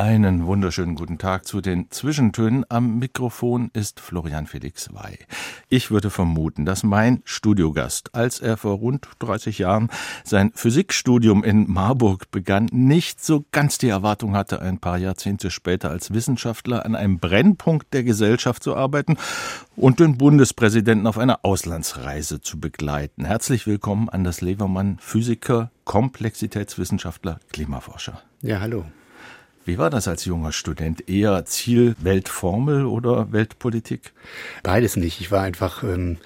Einen wunderschönen guten Tag zu den Zwischentönen. Am Mikrofon ist Florian Felix Wey. Ich würde vermuten, dass mein Studiogast, als er vor rund 30 Jahren sein Physikstudium in Marburg begann, nicht so ganz die Erwartung hatte, ein paar Jahrzehnte später als Wissenschaftler an einem Brennpunkt der Gesellschaft zu arbeiten und den Bundespräsidenten auf einer Auslandsreise zu begleiten. Herzlich willkommen an das Levermann Physiker, Komplexitätswissenschaftler, Klimaforscher. Ja, hallo. Wie war das als junger Student? Eher Ziel Weltformel oder Weltpolitik? Beides nicht. Ich war einfach, ähm,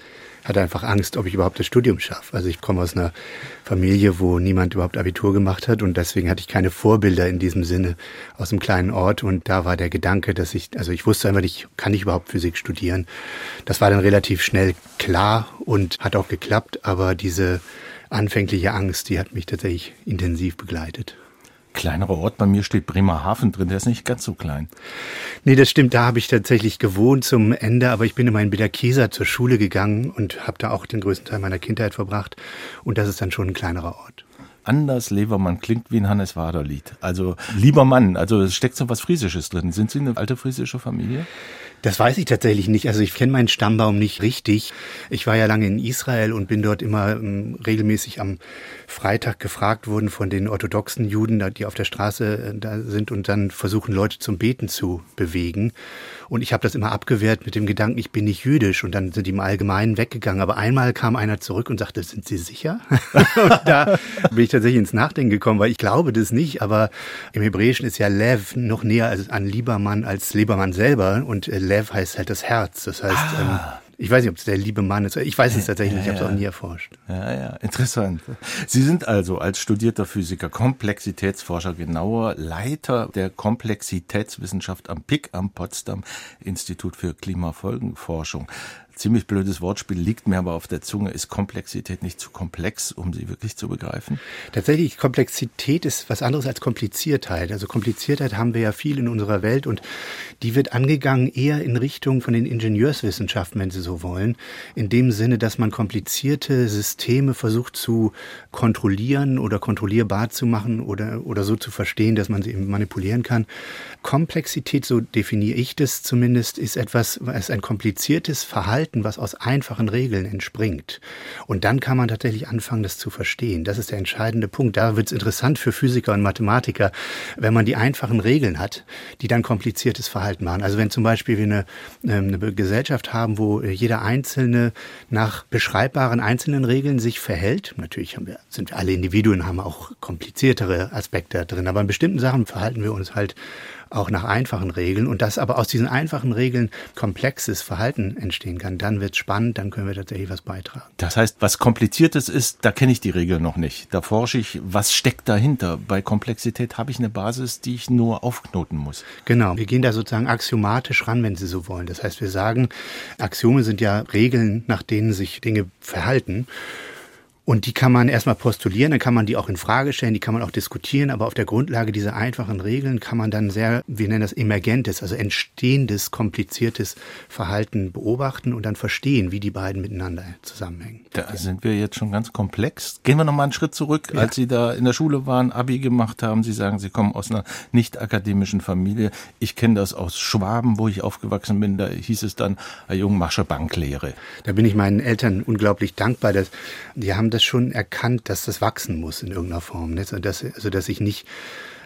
hatte einfach Angst, ob ich überhaupt das Studium schaffe. Also ich komme aus einer Familie, wo niemand überhaupt Abitur gemacht hat und deswegen hatte ich keine Vorbilder in diesem Sinne aus einem kleinen Ort und da war der Gedanke, dass ich, also ich wusste einfach nicht, kann ich überhaupt Physik studieren? Das war dann relativ schnell klar und hat auch geklappt, aber diese anfängliche Angst, die hat mich tatsächlich intensiv begleitet kleinerer Ort. Bei mir steht Bremerhaven drin, der ist nicht ganz so klein. Nee, das stimmt. Da habe ich tatsächlich gewohnt zum Ende, aber ich bin immer in Bederkesa zur Schule gegangen und habe da auch den größten Teil meiner Kindheit verbracht. Und das ist dann schon ein kleinerer Ort. Anders Levermann klingt wie ein Hannes Wader Lied. Also lieber Mann, also es steckt so was Friesisches drin. Sind Sie eine alte friesische Familie? Das weiß ich tatsächlich nicht. Also ich kenne meinen Stammbaum nicht richtig. Ich war ja lange in Israel und bin dort immer ähm, regelmäßig am Freitag gefragt worden von den orthodoxen Juden, die auf der Straße äh, da sind und dann versuchen, Leute zum Beten zu bewegen. Und ich habe das immer abgewehrt mit dem Gedanken, ich bin nicht jüdisch. Und dann sind die im Allgemeinen weggegangen. Aber einmal kam einer zurück und sagte, sind Sie sicher? und da bin ich tatsächlich ins Nachdenken gekommen, weil ich glaube das nicht. Aber im Hebräischen ist ja Lev noch näher an Liebermann als Lebermann selber. Und äh, Lev heißt halt das Herz. Das heißt, ah. ähm, ich weiß nicht, ob es der liebe Mann ist. Ich weiß es tatsächlich ich habe es auch nie erforscht. Ja, ja, interessant. Sie sind also als studierter Physiker, Komplexitätsforscher, genauer Leiter der Komplexitätswissenschaft am PIC am Potsdam Institut für Klimafolgenforschung ziemlich blödes Wortspiel, liegt mir aber auf der Zunge. Ist Komplexität nicht zu komplex, um sie wirklich zu begreifen? Tatsächlich, Komplexität ist was anderes als Kompliziertheit. Also Kompliziertheit haben wir ja viel in unserer Welt und die wird angegangen eher in Richtung von den Ingenieurswissenschaften, wenn Sie so wollen. In dem Sinne, dass man komplizierte Systeme versucht zu kontrollieren oder kontrollierbar zu machen oder, oder so zu verstehen, dass man sie eben manipulieren kann. Komplexität, so definiere ich das zumindest, ist etwas, was ein kompliziertes Verhalten Verhalten, was aus einfachen Regeln entspringt. Und dann kann man tatsächlich anfangen, das zu verstehen. Das ist der entscheidende Punkt. Da wird es interessant für Physiker und Mathematiker, wenn man die einfachen Regeln hat, die dann kompliziertes Verhalten machen. Also wenn zum Beispiel wir eine, ähm, eine Gesellschaft haben, wo jeder Einzelne nach beschreibbaren einzelnen Regeln sich verhält, natürlich wir, sind wir alle Individuen, haben auch kompliziertere Aspekte drin, aber in bestimmten Sachen verhalten wir uns halt auch nach einfachen Regeln und dass aber aus diesen einfachen Regeln komplexes Verhalten entstehen kann, dann wird es spannend, dann können wir tatsächlich was beitragen. Das heißt, was kompliziertes ist, da kenne ich die Regel noch nicht. Da forsche ich, was steckt dahinter. Bei Komplexität habe ich eine Basis, die ich nur aufknoten muss. Genau, wir gehen da sozusagen axiomatisch ran, wenn Sie so wollen. Das heißt, wir sagen, Axiome sind ja Regeln, nach denen sich Dinge verhalten. Und die kann man erstmal postulieren, dann kann man die auch in Frage stellen, die kann man auch diskutieren, aber auf der Grundlage dieser einfachen Regeln kann man dann sehr, wir nennen das emergentes, also entstehendes, kompliziertes Verhalten beobachten und dann verstehen, wie die beiden miteinander zusammenhängen. Da sind wir jetzt schon ganz komplex. Gehen wir noch mal einen Schritt zurück, ja. als Sie da in der Schule waren, Abi gemacht haben. Sie sagen, Sie kommen aus einer nicht akademischen Familie. Ich kenne das aus Schwaben, wo ich aufgewachsen bin. Da hieß es dann, Herr Jung, Masche Banklehre. Da bin ich meinen Eltern unglaublich dankbar, dass die haben das schon erkannt, dass das wachsen muss in irgendeiner Form. Ne? Also, dass, also, dass ich nicht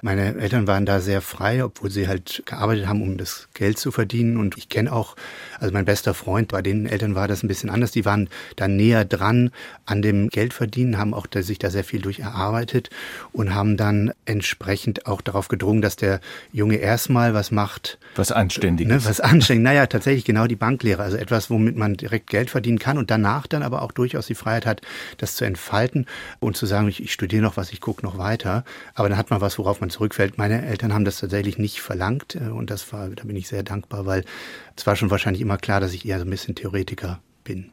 meine Eltern waren da sehr frei, obwohl sie halt gearbeitet haben, um das Geld zu verdienen. Und ich kenne auch, also mein bester Freund, bei den Eltern war das ein bisschen anders. Die waren da näher dran an dem Geldverdienen, haben auch sich da sehr viel durch erarbeitet und haben dann entsprechend auch darauf gedrungen, dass der Junge erstmal was macht. Was Anständiges. Ne, was Anständiges. Naja, tatsächlich genau die Banklehre. Also etwas, womit man direkt Geld verdienen kann und danach dann aber auch durchaus die Freiheit hat, das zu entfalten und zu sagen, ich, ich studiere noch was, ich gucke noch weiter. Aber dann hat man was, worauf man man zurückfällt. Meine Eltern haben das tatsächlich nicht verlangt äh, und das war, da bin ich sehr dankbar, weil es war schon wahrscheinlich immer klar, dass ich eher so ein bisschen Theoretiker bin.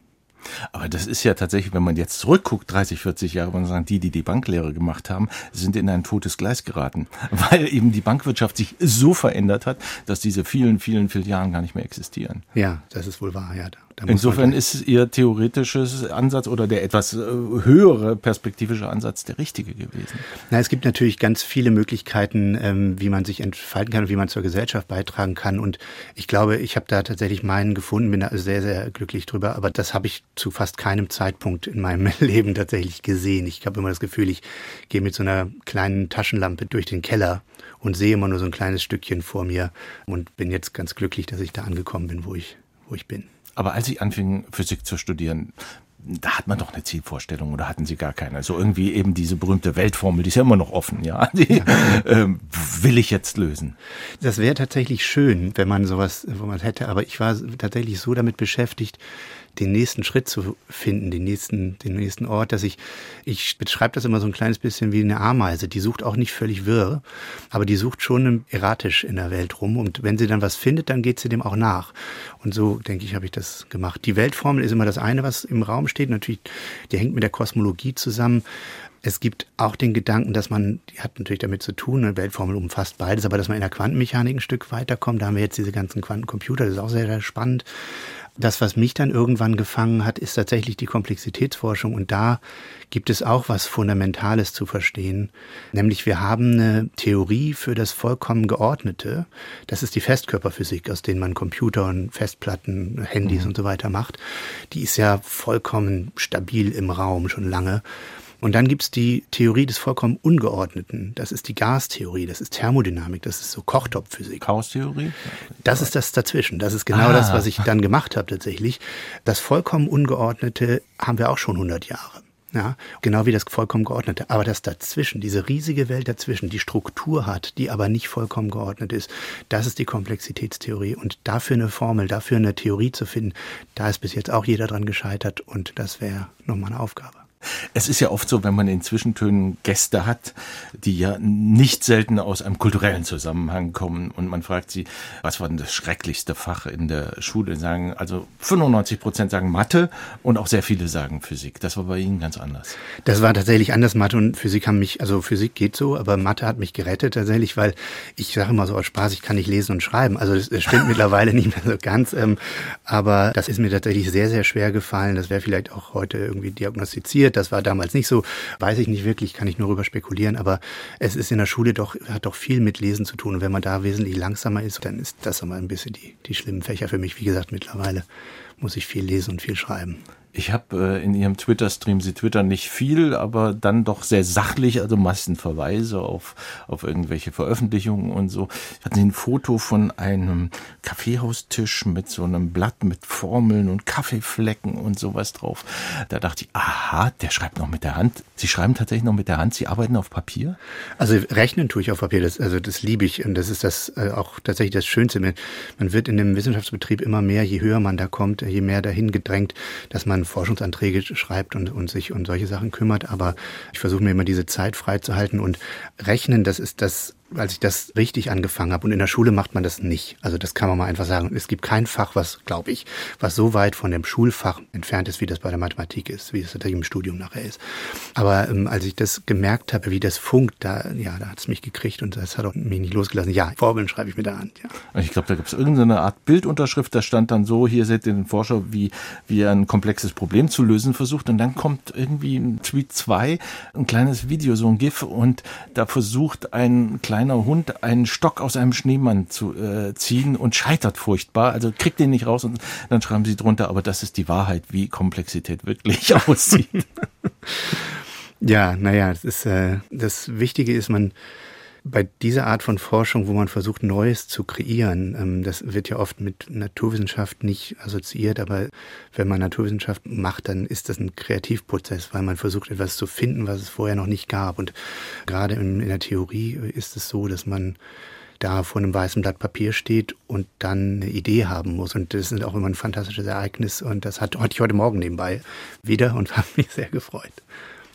Aber das ist ja tatsächlich, wenn man jetzt zurückguckt, 30, 40 Jahre, man sagen, die, die die Banklehre gemacht haben, sind in ein totes Gleis geraten, weil eben die Bankwirtschaft sich so verändert hat, dass diese vielen, vielen Filialen gar nicht mehr existieren. Ja, das ist wohl wahr, ja. Insofern ist Ihr theoretisches Ansatz oder der etwas äh, höhere perspektivische Ansatz der richtige gewesen. Na, es gibt natürlich ganz viele Möglichkeiten, ähm, wie man sich entfalten kann und wie man zur Gesellschaft beitragen kann. Und ich glaube, ich habe da tatsächlich meinen gefunden, bin da sehr, sehr glücklich drüber. Aber das habe ich zu fast keinem Zeitpunkt in meinem Leben tatsächlich gesehen. Ich habe immer das Gefühl, ich gehe mit so einer kleinen Taschenlampe durch den Keller und sehe immer nur so ein kleines Stückchen vor mir und bin jetzt ganz glücklich, dass ich da angekommen bin, wo ich, wo ich bin. Aber als Sie anfingen, Physik zu studieren, da hat man doch eine Zielvorstellung oder hatten Sie gar keine? Also irgendwie eben diese berühmte Weltformel, die ist ja immer noch offen, ja. Die. Ähm, will ich jetzt lösen. Das wäre tatsächlich schön, wenn man sowas, wo man hätte. Aber ich war tatsächlich so damit beschäftigt, den nächsten Schritt zu finden, den nächsten, den nächsten Ort, dass ich, ich beschreibe das immer so ein kleines bisschen wie eine Ameise. Die sucht auch nicht völlig wirr, aber die sucht schon erratisch in der Welt rum. Und wenn sie dann was findet, dann geht sie dem auch nach. Und so, denke ich, habe ich das gemacht. Die Weltformel ist immer das eine, was im Raum steht. Natürlich, die hängt mit der Kosmologie zusammen. Es gibt auch den Gedanken, dass man, die hat natürlich damit zu tun, eine Weltformel umfasst beides, aber dass man in der Quantenmechanik ein Stück weiterkommt. Da haben wir jetzt diese ganzen Quantencomputer, das ist auch sehr, sehr spannend. Das, was mich dann irgendwann gefangen hat, ist tatsächlich die Komplexitätsforschung. Und da gibt es auch was Fundamentales zu verstehen. Nämlich wir haben eine Theorie für das vollkommen Geordnete. Das ist die Festkörperphysik, aus denen man Computer und Festplatten, Handys mhm. und so weiter macht. Die ist ja vollkommen stabil im Raum schon lange. Und dann gibt's die Theorie des vollkommen Ungeordneten. Das ist die Gastheorie, das ist Thermodynamik, das ist so Kochtopfphysik. Chaostheorie? Das ist das dazwischen. Das ist genau ah. das, was ich dann gemacht habe tatsächlich. Das vollkommen Ungeordnete haben wir auch schon 100 Jahre. Ja, genau wie das vollkommen geordnete. Aber das dazwischen, diese riesige Welt dazwischen, die Struktur hat, die aber nicht vollkommen geordnet ist, das ist die Komplexitätstheorie. Und dafür eine Formel, dafür eine Theorie zu finden, da ist bis jetzt auch jeder dran gescheitert und das wäre nochmal eine Aufgabe. Es ist ja oft so, wenn man in Zwischentönen Gäste hat, die ja nicht selten aus einem kulturellen Zusammenhang kommen und man fragt sie, was war denn das schrecklichste Fach in der Schule? Sagen, also 95 Prozent sagen Mathe und auch sehr viele sagen Physik. Das war bei Ihnen ganz anders. Das war tatsächlich anders. Mathe und Physik haben mich, also Physik geht so, aber Mathe hat mich gerettet tatsächlich, weil ich sage immer so aus Spaß, ich kann nicht lesen und schreiben. Also das, das stimmt mittlerweile nicht mehr so ganz, ähm, aber das ist mir tatsächlich sehr, sehr schwer gefallen. Das wäre vielleicht auch heute irgendwie diagnostiziert das war damals nicht so. Weiß ich nicht wirklich, kann ich nur darüber spekulieren. Aber es ist in der Schule doch, hat doch viel mit Lesen zu tun. Und wenn man da wesentlich langsamer ist, dann ist das immer ein bisschen die, die schlimmen Fächer für mich. Wie gesagt, mittlerweile muss ich viel lesen und viel schreiben. Ich habe äh, in Ihrem Twitter-Stream, Sie twittern nicht viel, aber dann doch sehr sachlich, also meistens Verweise auf, auf irgendwelche Veröffentlichungen und so. Ich hatte ein Foto von einem Kaffeehaustisch mit so einem Blatt mit Formeln und Kaffeeflecken und sowas drauf. Da dachte ich, aha, der schreibt noch mit der Hand. Sie schreiben tatsächlich noch mit der Hand, Sie arbeiten auf Papier? Also rechnen tue ich auf Papier, das, also das liebe ich und das ist das äh, auch tatsächlich das Schönste. Man wird in dem Wissenschaftsbetrieb immer mehr, je höher man da kommt, je mehr dahin gedrängt, dass man Forschungsanträge schreibt und, und sich um solche Sachen kümmert. Aber ich versuche mir immer diese Zeit freizuhalten und rechnen, das ist das als ich das richtig angefangen habe. Und in der Schule macht man das nicht. Also das kann man mal einfach sagen. Es gibt kein Fach, was, glaube ich, was so weit von dem Schulfach entfernt ist, wie das bei der Mathematik ist, wie es tatsächlich im Studium nachher ist. Aber ähm, als ich das gemerkt habe, wie das funkt, da, ja, da hat es mich gekriegt und das hat auch mich nicht losgelassen. Ja, Formeln schreibe ich mit der Hand, ja. Ich glaube, da gibt es irgendeine Art Bildunterschrift, da stand dann so, hier seht ihr den Forscher, wie, wie er ein komplexes Problem zu lösen versucht. Und dann kommt irgendwie ein Tweet 2, ein kleines Video, so ein GIF, und da versucht ein kleiner kleiner Hund einen Stock aus einem Schneemann zu äh, ziehen und scheitert furchtbar. Also kriegt den nicht raus und dann schreiben sie drunter, aber das ist die Wahrheit, wie Komplexität wirklich aussieht. ja, naja, das ist äh, das Wichtige ist, man bei dieser Art von Forschung, wo man versucht, Neues zu kreieren, ähm, das wird ja oft mit Naturwissenschaft nicht assoziiert, aber wenn man Naturwissenschaft macht, dann ist das ein Kreativprozess, weil man versucht, etwas zu finden, was es vorher noch nicht gab. Und gerade in, der Theorie ist es so, dass man da vor einem weißen Blatt Papier steht und dann eine Idee haben muss. Und das ist auch immer ein fantastisches Ereignis. Und das hat, hatte ich heute Morgen nebenbei wieder und habe mich sehr gefreut.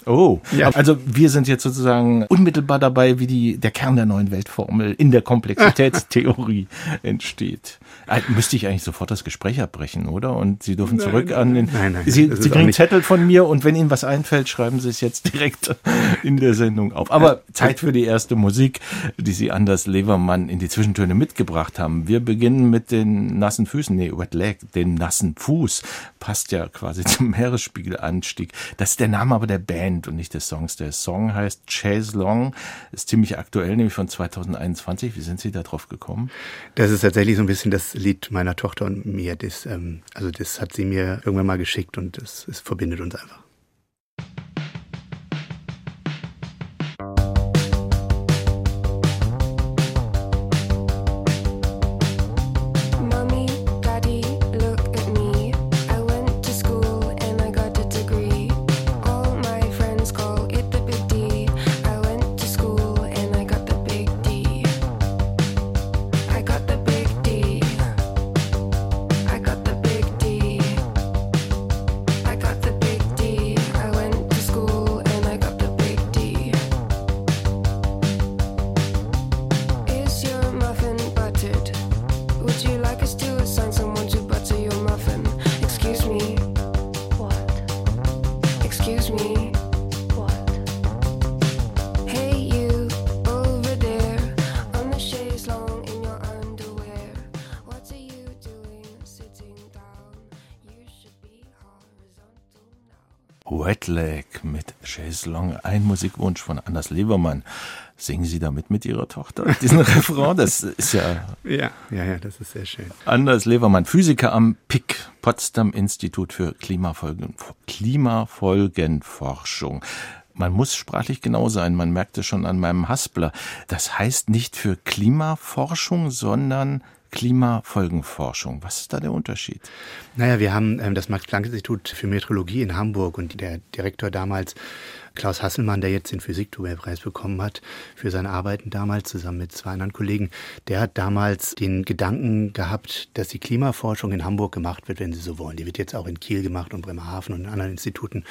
Oh, ja. Also wir sind jetzt sozusagen unmittelbar dabei, wie die, der Kern der neuen Weltformel in der Komplexitätstheorie entsteht. Müsste ich eigentlich sofort das Gespräch abbrechen, oder? Und Sie dürfen nein, zurück an den. Nein, nein. Sie, Sie kriegen Zettel von mir und wenn Ihnen was einfällt, schreiben Sie es jetzt direkt in der Sendung auf. Aber Zeit für die erste Musik, die Sie Anders Levermann in die Zwischentöne mitgebracht haben. Wir beginnen mit den nassen Füßen, nee, Wet Leg, den nassen Fuß. Passt ja quasi zum Meeresspiegelanstieg. Das ist der Name aber der Band und nicht des Songs. Der Song heißt Chase Long, ist ziemlich aktuell, nämlich von 2021. Wie sind Sie da drauf gekommen? Das ist tatsächlich so ein bisschen das Lied meiner Tochter und mir. Das, ähm, also das hat sie mir irgendwann mal geschickt und es verbindet uns einfach. Chase Long, ein Musikwunsch von Anders Levermann. Singen Sie damit mit Ihrer Tochter diesen Refrain? Das ist ja. Ja, ja, ja, das ist sehr schön. Anders Levermann, Physiker am PIC, Potsdam Institut für Klimafolgen, Klimafolgenforschung. Man muss sprachlich genau sein. Man merkt es schon an meinem Haspler. Das heißt nicht für Klimaforschung, sondern Klimafolgenforschung. Was ist da der Unterschied? Naja, wir haben ähm, das Max-Planck-Institut für Meteorologie in Hamburg und der Direktor damals Klaus Hasselmann, der jetzt den Physik-Nobelpreis bekommen hat für seine Arbeiten damals zusammen mit zwei anderen Kollegen, der hat damals den Gedanken gehabt, dass die Klimaforschung in Hamburg gemacht wird, wenn Sie so wollen. Die wird jetzt auch in Kiel gemacht und Bremerhaven und in anderen Instituten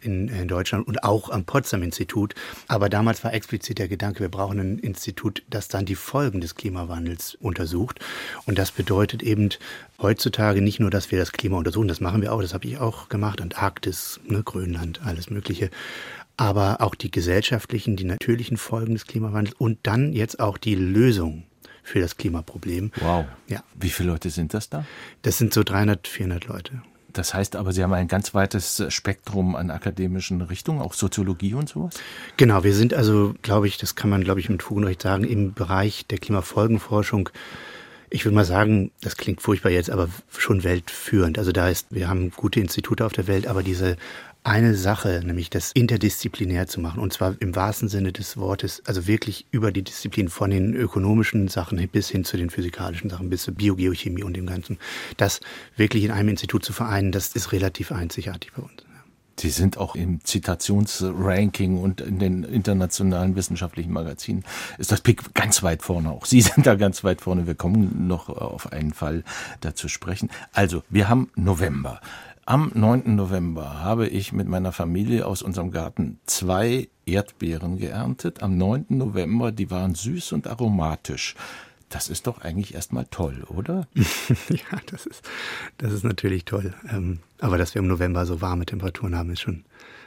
in, in Deutschland und auch am Potsdam-Institut. Aber damals war explizit der Gedanke, wir brauchen ein Institut, das dann die Folgen des Klimawandels untersucht. Und das bedeutet eben heutzutage nicht nur, dass wir das Klima untersuchen, das machen wir auch, das habe ich auch gemacht, Antarktis, ne, Grönland, alles Mögliche aber auch die gesellschaftlichen, die natürlichen Folgen des Klimawandels und dann jetzt auch die Lösung für das Klimaproblem. Wow. Ja. Wie viele Leute sind das da? Das sind so 300, 400 Leute. Das heißt aber, Sie haben ein ganz weites Spektrum an akademischen Richtungen, auch Soziologie und sowas? Genau, wir sind also, glaube ich, das kann man, glaube ich, mit Fug und Recht sagen, im Bereich der Klimafolgenforschung ich würde mal sagen, das klingt furchtbar jetzt, aber schon weltführend. Also da ist, wir haben gute Institute auf der Welt, aber diese eine Sache, nämlich das interdisziplinär zu machen. Und zwar im wahrsten Sinne des Wortes, also wirklich über die Disziplin von den ökonomischen Sachen bis hin zu den physikalischen Sachen, bis zur Biogeochemie und dem Ganzen. Das wirklich in einem Institut zu vereinen, das ist relativ einzigartig bei uns. Sie sind auch im Zitationsranking und in den internationalen wissenschaftlichen Magazinen ist das PIC ganz weit vorne. Auch Sie sind da ganz weit vorne. Wir kommen noch auf einen Fall dazu sprechen. Also, wir haben November. Am 9. November habe ich mit meiner Familie aus unserem Garten zwei Erdbeeren geerntet. Am 9. November, die waren süß und aromatisch. Das ist doch eigentlich erstmal toll, oder? ja, das ist, das ist natürlich toll. Ähm, aber dass wir im November so warme Temperaturen haben, ist schon,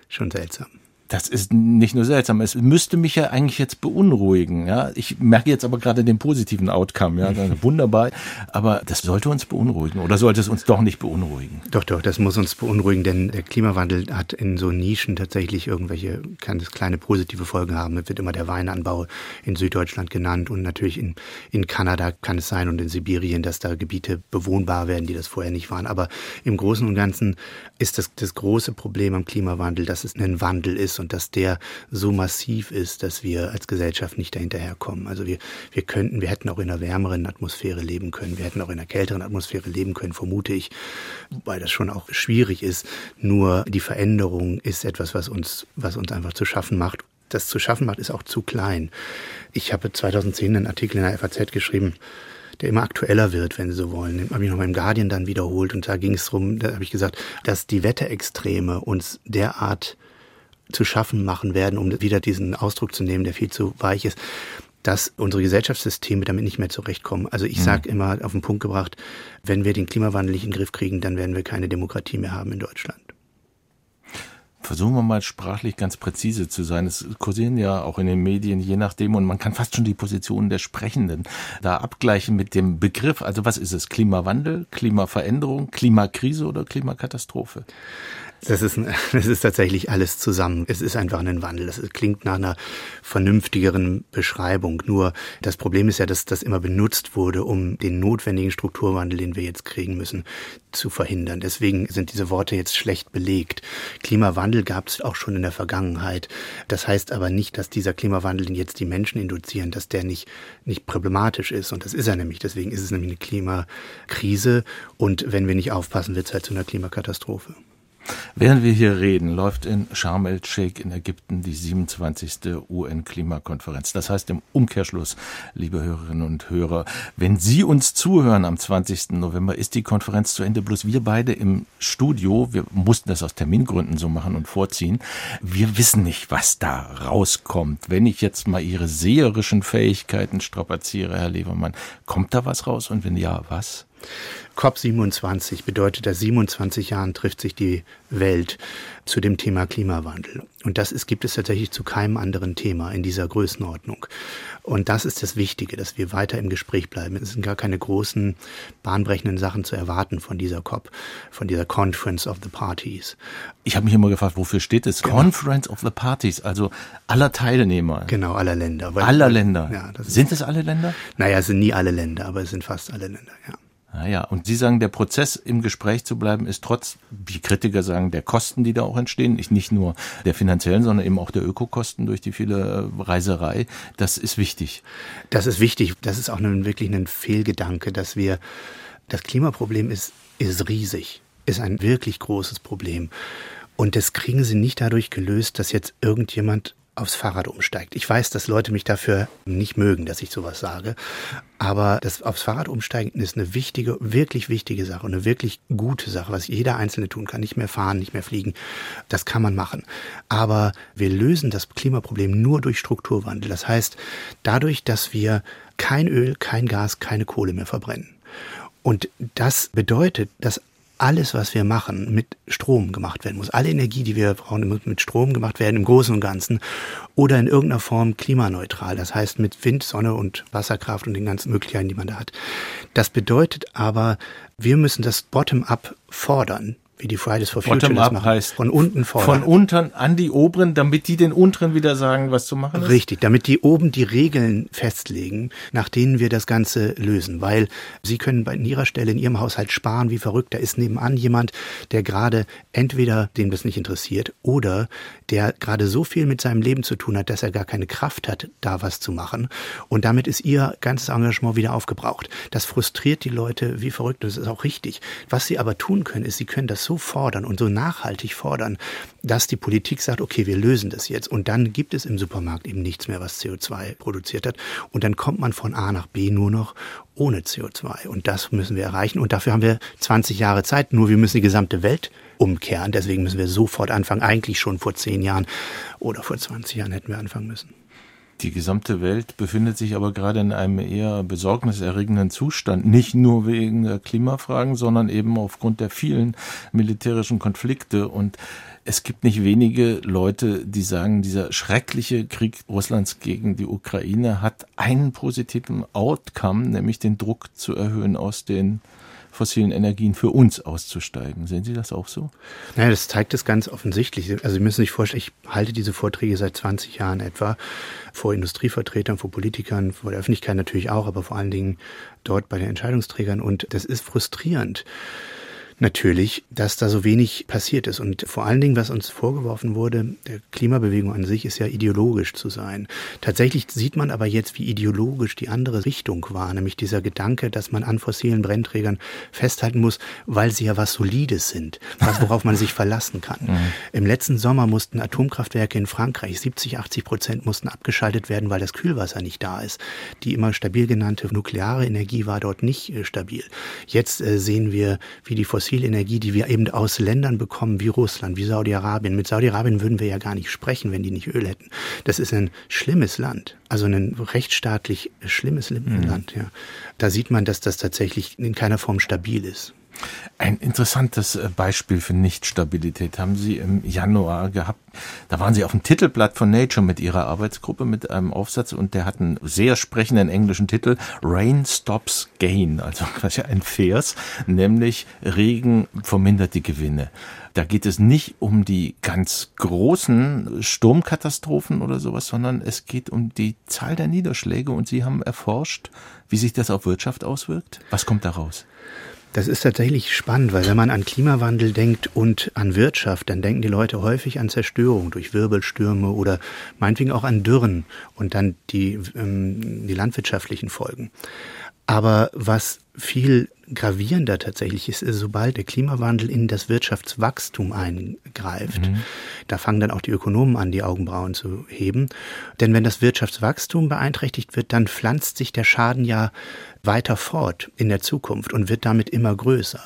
schon seltsam das ist nicht nur seltsam, es müsste mich ja eigentlich jetzt beunruhigen. Ja, ich merke jetzt aber gerade den positiven Outcome. Ja, wunderbar. Aber das sollte uns beunruhigen oder sollte es uns doch nicht beunruhigen? Doch, doch, das muss uns beunruhigen, denn der Klimawandel hat in so Nischen tatsächlich irgendwelche, kann das kleine positive Folgen haben. Es wird immer der Weinanbau in Süddeutschland genannt und natürlich in, in Kanada kann es sein und in Sibirien, dass da Gebiete bewohnbar werden, die das vorher nicht waren. Aber im Großen und Ganzen ist das, das große Problem am Klimawandel, dass es ein Wandel ist und dass der so massiv ist, dass wir als Gesellschaft nicht dahinterherkommen. Also wir, wir könnten, wir hätten auch in einer wärmeren Atmosphäre leben können, wir hätten auch in einer kälteren Atmosphäre leben können, vermute ich, wobei das schon auch schwierig ist. Nur die Veränderung ist etwas, was uns, was uns einfach zu schaffen macht. Das zu schaffen macht, ist auch zu klein. Ich habe 2010 einen Artikel in der FAZ geschrieben, der immer aktueller wird, wenn Sie so wollen. Den habe ich nochmal im Guardian dann wiederholt und da ging es darum, da habe ich gesagt, dass die Wetterextreme uns derart zu schaffen machen werden, um wieder diesen Ausdruck zu nehmen, der viel zu weich ist, dass unsere Gesellschaftssysteme damit nicht mehr zurechtkommen. Also ich mhm. sage immer auf den Punkt gebracht, wenn wir den Klimawandel nicht in den Griff kriegen, dann werden wir keine Demokratie mehr haben in Deutschland. Versuchen wir mal sprachlich ganz präzise zu sein. Es kursieren ja auch in den Medien, je nachdem, und man kann fast schon die Positionen der Sprechenden da abgleichen mit dem Begriff. Also was ist es? Klimawandel, Klimaveränderung, Klimakrise oder Klimakatastrophe? Das ist, das ist tatsächlich alles zusammen. Es ist einfach ein Wandel. Das klingt nach einer vernünftigeren Beschreibung. Nur das Problem ist ja, dass das immer benutzt wurde, um den notwendigen Strukturwandel, den wir jetzt kriegen müssen, zu verhindern. Deswegen sind diese Worte jetzt schlecht belegt. Klimawandel gab es auch schon in der Vergangenheit. Das heißt aber nicht, dass dieser Klimawandel, den jetzt die Menschen induzieren, dass der nicht, nicht problematisch ist. Und das ist er nämlich. Deswegen ist es nämlich eine Klimakrise. Und wenn wir nicht aufpassen, wird es halt zu einer Klimakatastrophe. Während wir hier reden, läuft in Sharm el-Sheikh in Ägypten die 27. UN-Klimakonferenz. Das heißt im Umkehrschluss, liebe Hörerinnen und Hörer, wenn Sie uns zuhören am 20. November, ist die Konferenz zu Ende. Bloß wir beide im Studio, wir mussten das aus Termingründen so machen und vorziehen. Wir wissen nicht, was da rauskommt. Wenn ich jetzt mal Ihre seherischen Fähigkeiten strapaziere, Herr Levermann, kommt da was raus? Und wenn ja, was? COP27 bedeutet, dass 27 Jahren trifft sich die Welt zu dem Thema Klimawandel. Und das ist, gibt es tatsächlich zu keinem anderen Thema in dieser Größenordnung. Und das ist das Wichtige, dass wir weiter im Gespräch bleiben. Es sind gar keine großen, bahnbrechenden Sachen zu erwarten von dieser COP, von dieser Conference of the Parties. Ich habe mich immer gefragt, wofür steht es? Genau. Conference of the Parties, also aller Teilnehmer. Genau, aller Länder. aller Länder. Ja, sind es alle Länder? Naja, es sind nie alle Länder, aber es sind fast alle Länder, ja. Naja, und Sie sagen, der Prozess im Gespräch zu bleiben ist trotz, wie Kritiker sagen, der Kosten, die da auch entstehen, nicht nur der finanziellen, sondern eben auch der Ökokosten durch die viele Reiserei, das ist wichtig. Das ist wichtig. Das ist auch ein, wirklich ein Fehlgedanke, dass wir, das Klimaproblem ist, ist riesig, ist ein wirklich großes Problem. Und das kriegen Sie nicht dadurch gelöst, dass jetzt irgendjemand aufs Fahrrad umsteigt. Ich weiß, dass Leute mich dafür nicht mögen, dass ich sowas sage. Aber das aufs Fahrrad umsteigen ist eine wichtige, wirklich wichtige Sache eine wirklich gute Sache, was jeder Einzelne tun kann. Nicht mehr fahren, nicht mehr fliegen. Das kann man machen. Aber wir lösen das Klimaproblem nur durch Strukturwandel. Das heißt, dadurch, dass wir kein Öl, kein Gas, keine Kohle mehr verbrennen. Und das bedeutet, dass alles, was wir machen, mit Strom gemacht werden muss. Alle Energie, die wir brauchen, muss mit Strom gemacht werden, im Großen und Ganzen. Oder in irgendeiner Form klimaneutral. Das heißt mit Wind, Sonne und Wasserkraft und den ganzen Möglichkeiten, die man da hat. Das bedeutet aber, wir müssen das Bottom-up fordern wie die Fridays for Future das machen. Heißt von unten fordern. Von unten an die oberen, damit die den unteren wieder sagen, was zu machen ist? Richtig, damit die oben die Regeln festlegen, nach denen wir das Ganze lösen. Weil sie können bei ihrer Stelle in ihrem Haushalt sparen wie verrückt. Da ist nebenan jemand, der gerade entweder dem das nicht interessiert oder der gerade so viel mit seinem Leben zu tun hat, dass er gar keine Kraft hat, da was zu machen. Und damit ist ihr ganzes Engagement wieder aufgebraucht. Das frustriert die Leute wie verrückt. Das ist auch richtig. Was sie aber tun können, ist, sie können das so fordern und so nachhaltig fordern, dass die Politik sagt, okay, wir lösen das jetzt. Und dann gibt es im Supermarkt eben nichts mehr, was CO2 produziert hat. Und dann kommt man von A nach B nur noch ohne CO2. Und das müssen wir erreichen. Und dafür haben wir 20 Jahre Zeit. Nur wir müssen die gesamte Welt umkehren. Deswegen müssen wir sofort anfangen. Eigentlich schon vor 10 Jahren oder vor 20 Jahren hätten wir anfangen müssen. Die gesamte Welt befindet sich aber gerade in einem eher besorgniserregenden Zustand, nicht nur wegen der Klimafragen, sondern eben aufgrund der vielen militärischen Konflikte. Und es gibt nicht wenige Leute, die sagen, dieser schreckliche Krieg Russlands gegen die Ukraine hat einen positiven Outcome, nämlich den Druck zu erhöhen aus den fossilen Energien für uns auszusteigen. Sehen Sie das auch so? Naja, das zeigt es ganz offensichtlich. Also Sie müssen sich vorstellen, ich halte diese Vorträge seit 20 Jahren etwa vor Industrievertretern, vor Politikern, vor der Öffentlichkeit natürlich auch, aber vor allen Dingen dort bei den Entscheidungsträgern. Und das ist frustrierend natürlich, dass da so wenig passiert ist. Und vor allen Dingen, was uns vorgeworfen wurde, der Klimabewegung an sich ist ja ideologisch zu sein. Tatsächlich sieht man aber jetzt, wie ideologisch die andere Richtung war, nämlich dieser Gedanke, dass man an fossilen Brennträgern festhalten muss, weil sie ja was Solides sind, was worauf man sich verlassen kann. Mhm. Im letzten Sommer mussten Atomkraftwerke in Frankreich 70, 80 Prozent mussten abgeschaltet werden, weil das Kühlwasser nicht da ist. Die immer stabil genannte nukleare Energie war dort nicht äh, stabil. Jetzt äh, sehen wir, wie die fossilen fossile Energie, die wir eben aus Ländern bekommen wie Russland, wie Saudi-Arabien. Mit Saudi-Arabien würden wir ja gar nicht sprechen, wenn die nicht Öl hätten. Das ist ein schlimmes Land, also ein rechtsstaatlich schlimmes mhm. Land. Ja. Da sieht man, dass das tatsächlich in keiner Form stabil ist. Ein interessantes äh, Beispiel für Nichtstabilität haben Sie im Januar gehabt. Da waren Sie auf dem Titelblatt von Nature mit Ihrer Arbeitsgruppe mit einem Aufsatz und der hat einen sehr sprechenden englischen Titel Rain Stops Gain, also quasi ein Vers, nämlich Regen vermindert die Gewinne. Da geht es nicht um die ganz großen Sturmkatastrophen oder sowas, sondern es geht um die Zahl der Niederschläge und Sie haben erforscht, wie sich das auf Wirtschaft auswirkt. Was kommt daraus? Das ist tatsächlich spannend, weil wenn man an Klimawandel denkt und an Wirtschaft, dann denken die Leute häufig an Zerstörung durch Wirbelstürme oder meinetwegen auch an Dürren und dann die, ähm, die landwirtschaftlichen Folgen. Aber was viel gravierender tatsächlich ist, ist, sobald der Klimawandel in das Wirtschaftswachstum eingreift, mhm. da fangen dann auch die Ökonomen an, die Augenbrauen zu heben. Denn wenn das Wirtschaftswachstum beeinträchtigt wird, dann pflanzt sich der Schaden ja weiter fort in der Zukunft und wird damit immer größer.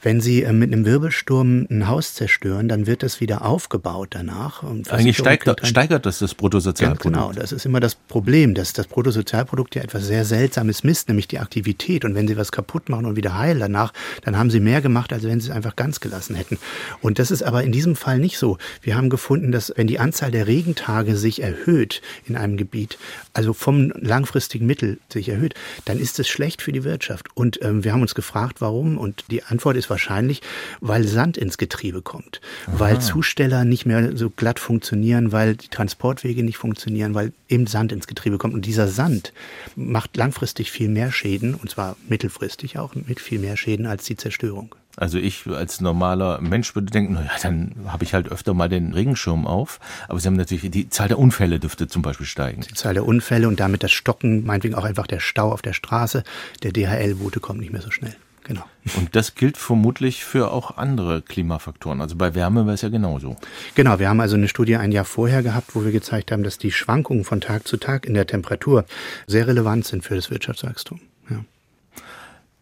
Wenn Sie äh, mit einem Wirbelsturm ein Haus zerstören, dann wird das wieder aufgebaut danach. Eigentlich steigert, steigert das das Bruttosozialprodukt. Genau, das ist immer das Problem, dass das Bruttosozialprodukt ja etwas sehr Seltsames misst, nämlich die Aktivität. Und wenn Sie was kaputt machen und wieder heilen danach, dann haben Sie mehr gemacht, als wenn Sie es einfach ganz gelassen hätten. Und das ist aber in diesem Fall nicht so. Wir haben gefunden, dass wenn die Anzahl der Regentage sich erhöht in einem Gebiet, also vom langfristigen Mittel sich erhöht, dann ist es schlecht für die Wirtschaft. Und ähm, wir haben uns gefragt, warum. Und die Antwort ist wahrscheinlich, weil Sand ins Getriebe kommt, Aha. weil Zusteller nicht mehr so glatt funktionieren, weil die Transportwege nicht funktionieren, weil eben Sand ins Getriebe kommt. Und dieser Sand macht langfristig viel mehr Schäden, und zwar mittelfristig auch mit viel mehr Schäden als die Zerstörung. Also ich als normaler Mensch würde denken, naja, dann habe ich halt öfter mal den Regenschirm auf. Aber Sie haben natürlich, die Zahl der Unfälle dürfte zum Beispiel steigen. Die Zahl der Unfälle und damit das Stocken, meinetwegen auch einfach der Stau auf der Straße, der DHL-Boote kommt nicht mehr so schnell. Genau. Und das gilt vermutlich für auch andere Klimafaktoren. Also bei Wärme wäre es ja genauso. Genau, wir haben also eine Studie ein Jahr vorher gehabt, wo wir gezeigt haben, dass die Schwankungen von Tag zu Tag in der Temperatur sehr relevant sind für das Wirtschaftswachstum.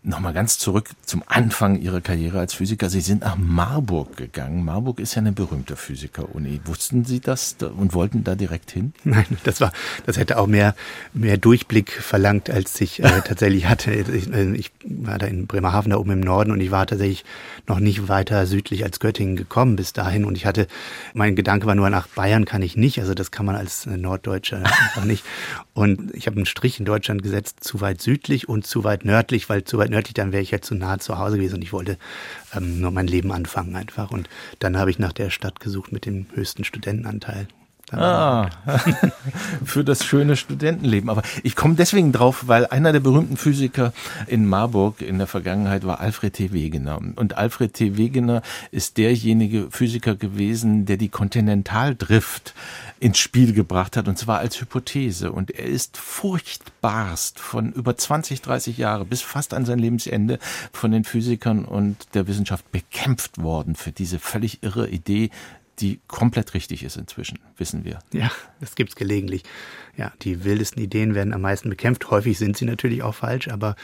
Nochmal ganz zurück zum Anfang Ihrer Karriere als Physiker. Sie sind nach Marburg gegangen. Marburg ist ja eine berühmte Physiker-Uni. Wussten Sie das und wollten da direkt hin? Nein, das war, das hätte auch mehr, mehr Durchblick verlangt, als ich äh, tatsächlich hatte. Ich, äh, ich, war da in Bremerhaven da oben im Norden und ich war tatsächlich noch nicht weiter südlich als Göttingen gekommen bis dahin. Und ich hatte, mein Gedanke war nur, nach Bayern kann ich nicht. Also das kann man als Norddeutscher einfach nicht. Und ich habe einen Strich in Deutschland gesetzt, zu weit südlich und zu weit nördlich, weil zu weit nördlich, dann wäre ich ja zu nah zu Hause gewesen und ich wollte ähm, nur mein Leben anfangen einfach. Und dann habe ich nach der Stadt gesucht mit dem höchsten Studentenanteil. Ah, für das schöne Studentenleben. Aber ich komme deswegen drauf, weil einer der berühmten Physiker in Marburg in der Vergangenheit war Alfred T. Wegener. Und Alfred T. Wegener ist derjenige Physiker gewesen, der die Kontinentaldrift ins Spiel gebracht hat, und zwar als Hypothese. Und er ist furchtbarst von über 20, 30 Jahre bis fast an sein Lebensende von den Physikern und der Wissenschaft bekämpft worden für diese völlig irre Idee, die komplett richtig ist inzwischen, wissen wir. Ja, das gibt's gelegentlich. Ja, die wildesten Ideen werden am meisten bekämpft. Häufig sind sie natürlich auch falsch, aber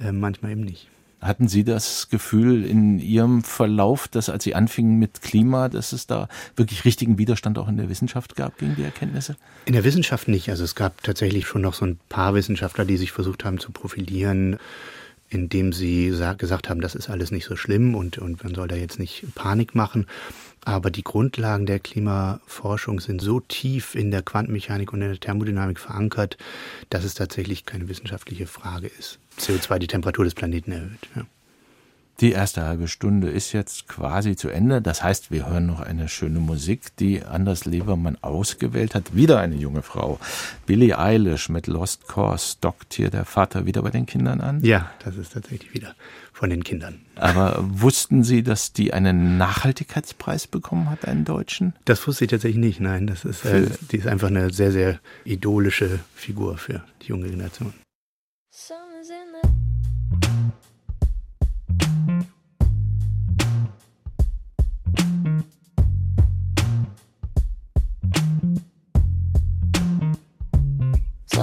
äh, manchmal eben nicht. Hatten Sie das Gefühl in Ihrem Verlauf, dass als Sie anfingen mit Klima, dass es da wirklich richtigen Widerstand auch in der Wissenschaft gab gegen die Erkenntnisse? In der Wissenschaft nicht. Also es gab tatsächlich schon noch so ein paar Wissenschaftler, die sich versucht haben zu profilieren indem sie gesagt haben, das ist alles nicht so schlimm und, und man soll da jetzt nicht Panik machen. Aber die Grundlagen der Klimaforschung sind so tief in der Quantenmechanik und in der Thermodynamik verankert, dass es tatsächlich keine wissenschaftliche Frage ist. CO2 die Temperatur des Planeten erhöht. Ja. Die erste halbe Stunde ist jetzt quasi zu Ende. Das heißt, wir hören noch eine schöne Musik, die Anders Levermann ausgewählt hat. Wieder eine junge Frau. Billie Eilish mit Lost Course. Dockt hier der Vater wieder bei den Kindern an? Ja, das ist tatsächlich wieder von den Kindern. Aber wussten Sie, dass die einen Nachhaltigkeitspreis bekommen hat, einen deutschen? Das wusste ich tatsächlich nicht, nein. Das ist, äh, die ist einfach eine sehr, sehr idolische Figur für die junge Generation.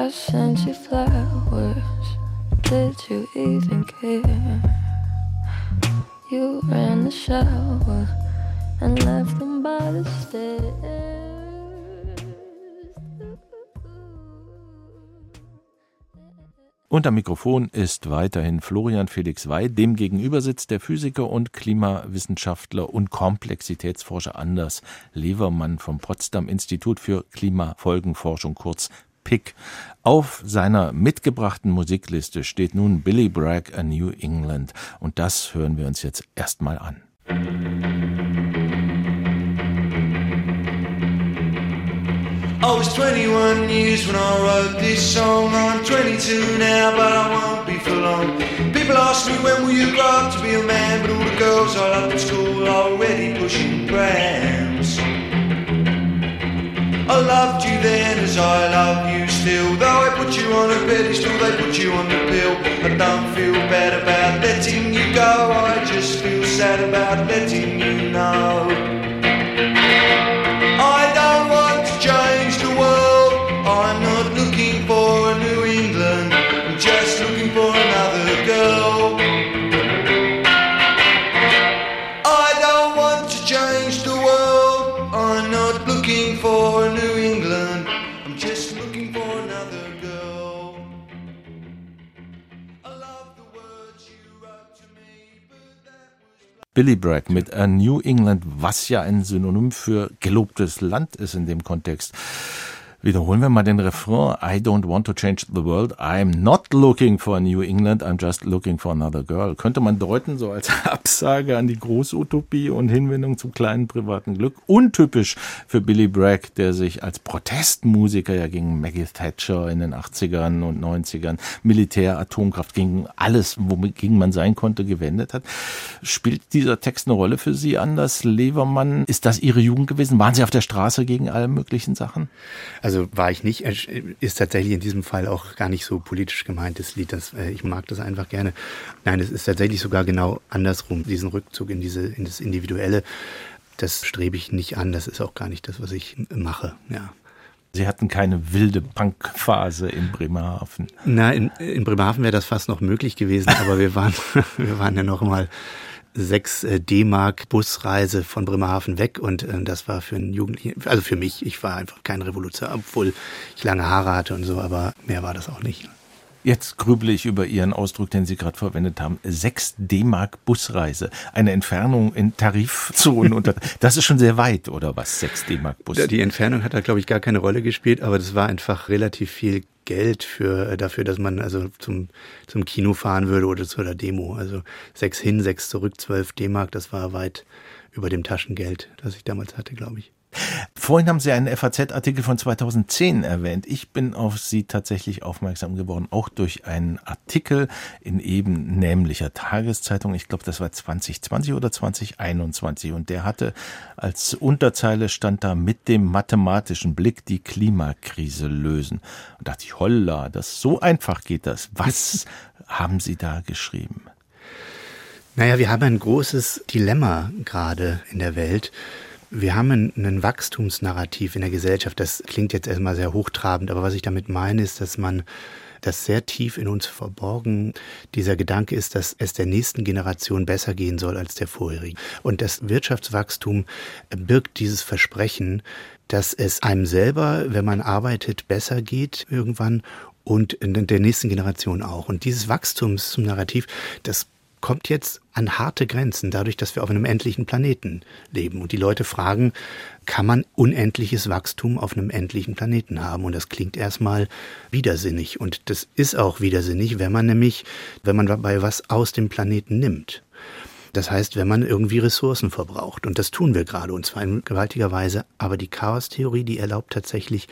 I sent you flowers. Did you even care? You ran the shower and left them by the stairs. Am Mikrofon ist weiterhin Florian Felix Wey. Dem gegenüber sitzt der Physiker und Klimawissenschaftler und Komplexitätsforscher Anders Levermann vom Potsdam Institut für Klimafolgenforschung, kurz PIC. Auf seiner mitgebrachten Musikliste steht nun Billy Bragg A New England. Und das hören wir uns jetzt erstmal an. I was 21 years when I wrote this song. I'm 22 now, but I won't be for long. People ask me when will you grow up to be a man, but all the girls I loved at school are already pushing prams. I loved you then as I love you still. Though I put you on a pedestal, they put you on the pill. I don't feel bad about letting you go. I just feel sad about letting you know. Billy Bragg mit A New England, was ja ein Synonym für gelobtes Land ist in dem Kontext. Wiederholen wir mal den Refrain. I don't want to change the world. I'm not looking for New England. I'm just looking for another girl. Könnte man deuten, so als Absage an die Großutopie und Hinwendung zum kleinen privaten Glück. Untypisch für Billy Bragg, der sich als Protestmusiker ja gegen Maggie Thatcher in den 80ern und 90ern, Militär, Atomkraft, gegen alles, wogegen man sein konnte, gewendet hat. Spielt dieser Text eine Rolle für Sie, Anders Levermann? Ist das Ihre Jugend gewesen? Waren Sie auf der Straße gegen alle möglichen Sachen? War ich nicht, ist tatsächlich in diesem Fall auch gar nicht so politisch gemeint, das Lied. Das, äh, ich mag das einfach gerne. Nein, es ist tatsächlich sogar genau andersrum, diesen Rückzug in diese, in das Individuelle. Das strebe ich nicht an, das ist auch gar nicht das, was ich mache, ja. Sie hatten keine wilde Punkphase in Bremerhaven. Na, in, in Bremerhaven wäre das fast noch möglich gewesen, aber wir waren, wir waren ja noch mal sechs äh, D-Mark Busreise von Bremerhaven weg und äh, das war für einen Jugendlichen, also für mich, ich war einfach kein Revoluzer, obwohl ich lange Haare hatte und so, aber mehr war das auch nicht. Jetzt grüble ich über Ihren Ausdruck, den Sie gerade verwendet haben. 6 D-Mark Busreise. Eine Entfernung in Tarifzonen. und das ist schon sehr weit, oder was? 6 D-Mark Bus. Die Entfernung hat da, glaube ich, gar keine Rolle gespielt, aber das war einfach relativ viel Geld für, dafür, dass man also zum, zum Kino fahren würde oder zu der Demo. Also sechs hin, sechs zurück, zwölf D-Mark, das war weit über dem Taschengeld, das ich damals hatte, glaube ich. Vorhin haben Sie einen FAZ-Artikel von 2010 erwähnt. Ich bin auf Sie tatsächlich aufmerksam geworden, auch durch einen Artikel in eben nämlicher Tageszeitung. Ich glaube, das war 2020 oder 2021. Und der hatte als Unterzeile stand da mit dem mathematischen Blick die Klimakrise lösen. Und dachte ich, holla, das so einfach geht das. Was haben Sie da geschrieben? Naja, wir haben ein großes Dilemma gerade in der Welt. Wir haben ein, Wachstumsnarrativ in der Gesellschaft. Das klingt jetzt erstmal sehr hochtrabend, aber was ich damit meine, ist, dass man das sehr tief in uns verborgen dieser Gedanke ist, dass es der nächsten Generation besser gehen soll als der vorherigen. Und das Wirtschaftswachstum birgt dieses Versprechen, dass es einem selber, wenn man arbeitet, besser geht irgendwann und der nächsten Generation auch. Und dieses Wachstumsnarrativ, das kommt jetzt an harte Grenzen, dadurch, dass wir auf einem endlichen Planeten leben. Und die Leute fragen, kann man unendliches Wachstum auf einem endlichen Planeten haben? Und das klingt erstmal widersinnig. Und das ist auch widersinnig, wenn man nämlich, wenn man dabei was aus dem Planeten nimmt. Das heißt, wenn man irgendwie Ressourcen verbraucht. Und das tun wir gerade, und zwar in gewaltiger Weise. Aber die Chaostheorie, die erlaubt tatsächlich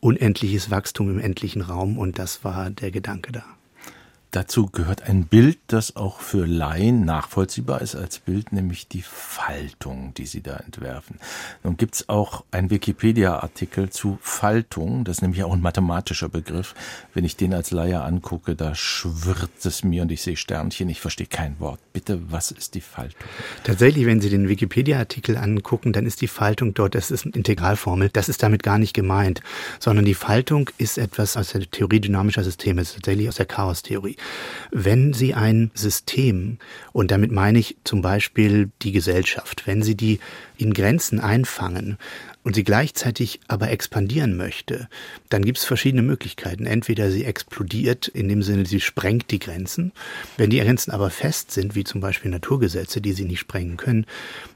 unendliches Wachstum im endlichen Raum. Und das war der Gedanke da. Dazu gehört ein Bild, das auch für Laien nachvollziehbar ist als Bild, nämlich die Faltung, die Sie da entwerfen. Nun gibt es auch einen Wikipedia-Artikel zu Faltung, das ist nämlich auch ein mathematischer Begriff. Wenn ich den als Laie angucke, da schwirrt es mir und ich sehe Sternchen, ich verstehe kein Wort. Bitte, was ist die Faltung? Tatsächlich, wenn Sie den Wikipedia-Artikel angucken, dann ist die Faltung dort, das ist eine Integralformel, das ist damit gar nicht gemeint, sondern die Faltung ist etwas aus der Theorie dynamischer Systeme, ist tatsächlich aus der Chaos-Theorie. Wenn Sie ein System, und damit meine ich zum Beispiel die Gesellschaft, wenn Sie die in Grenzen einfangen und sie gleichzeitig aber expandieren möchte, dann gibt es verschiedene Möglichkeiten. Entweder sie explodiert, in dem Sinne, sie sprengt die Grenzen. Wenn die Grenzen aber fest sind, wie zum Beispiel Naturgesetze, die sie nicht sprengen können,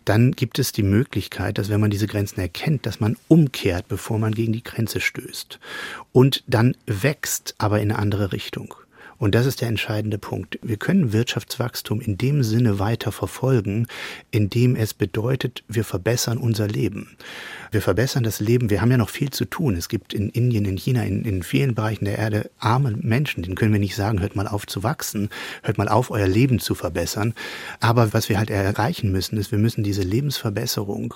dann gibt es die Möglichkeit, dass wenn man diese Grenzen erkennt, dass man umkehrt, bevor man gegen die Grenze stößt. Und dann wächst, aber in eine andere Richtung. Und das ist der entscheidende Punkt. Wir können Wirtschaftswachstum in dem Sinne weiter verfolgen, indem es bedeutet, wir verbessern unser Leben. Wir verbessern das Leben. Wir haben ja noch viel zu tun. Es gibt in Indien, in China, in, in vielen Bereichen der Erde arme Menschen. Denen können wir nicht sagen, hört mal auf zu wachsen, hört mal auf, euer Leben zu verbessern. Aber was wir halt erreichen müssen, ist, wir müssen diese Lebensverbesserung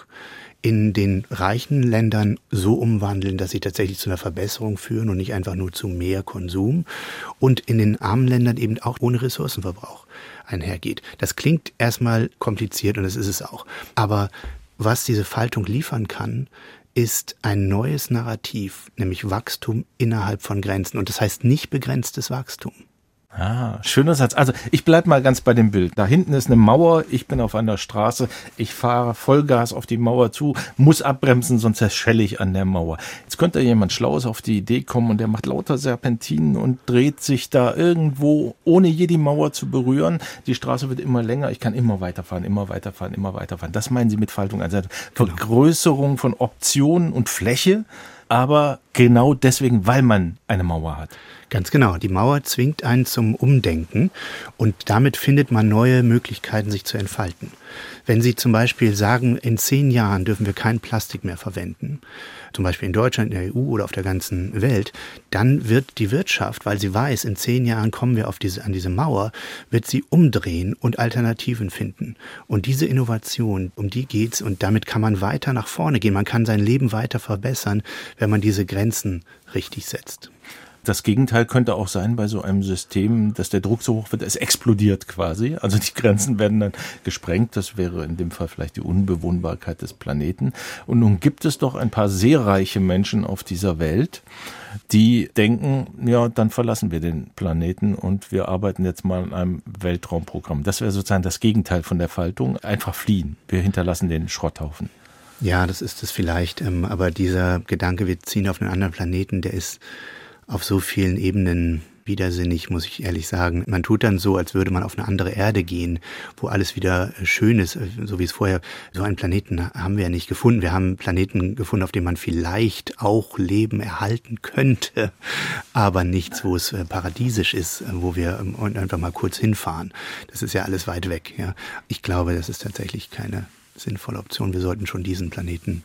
in den reichen Ländern so umwandeln, dass sie tatsächlich zu einer Verbesserung führen und nicht einfach nur zu mehr Konsum und in den armen Ländern eben auch ohne Ressourcenverbrauch einhergeht. Das klingt erstmal kompliziert und das ist es auch. Aber was diese Faltung liefern kann, ist ein neues Narrativ, nämlich Wachstum innerhalb von Grenzen. Und das heißt nicht begrenztes Wachstum. Ah, schöner Satz. Also ich bleib mal ganz bei dem Bild. Da hinten ist eine Mauer, ich bin auf einer Straße, ich fahre Vollgas auf die Mauer zu, muss abbremsen, sonst zerschelle ich an der Mauer. Jetzt könnte jemand Schlaues auf die Idee kommen und der macht lauter Serpentinen und dreht sich da irgendwo, ohne je die Mauer zu berühren. Die Straße wird immer länger, ich kann immer weiterfahren, immer weiterfahren, immer weiterfahren. Das meinen Sie mit Faltung? Also Vergrößerung von Optionen und Fläche, aber genau deswegen, weil man eine Mauer hat. Ganz genau. Die Mauer zwingt einen zum Umdenken und damit findet man neue Möglichkeiten, sich zu entfalten. Wenn Sie zum Beispiel sagen, in zehn Jahren dürfen wir kein Plastik mehr verwenden, zum Beispiel in Deutschland, in der EU oder auf der ganzen Welt, dann wird die Wirtschaft, weil sie weiß, in zehn Jahren kommen wir auf diese, an diese Mauer, wird sie umdrehen und Alternativen finden. Und diese Innovation, um die geht's und damit kann man weiter nach vorne gehen. Man kann sein Leben weiter verbessern, wenn man diese Grenzen richtig setzt. Das Gegenteil könnte auch sein bei so einem System, dass der Druck so hoch wird, es explodiert quasi. Also die Grenzen werden dann gesprengt. Das wäre in dem Fall vielleicht die Unbewohnbarkeit des Planeten. Und nun gibt es doch ein paar sehr reiche Menschen auf dieser Welt, die denken, ja, dann verlassen wir den Planeten und wir arbeiten jetzt mal an einem Weltraumprogramm. Das wäre sozusagen das Gegenteil von der Faltung. Einfach fliehen. Wir hinterlassen den Schrotthaufen. Ja, das ist es vielleicht. Ähm, aber dieser Gedanke, wir ziehen auf einen anderen Planeten, der ist auf so vielen Ebenen widersinnig, muss ich ehrlich sagen. Man tut dann so, als würde man auf eine andere Erde gehen, wo alles wieder schön ist, so wie es vorher. So einen Planeten haben wir ja nicht gefunden. Wir haben Planeten gefunden, auf denen man vielleicht auch Leben erhalten könnte, aber nichts, wo es äh, paradiesisch ist, wo wir ähm, einfach mal kurz hinfahren. Das ist ja alles weit weg. Ja. Ich glaube, das ist tatsächlich keine sinnvolle Option. Wir sollten schon diesen Planeten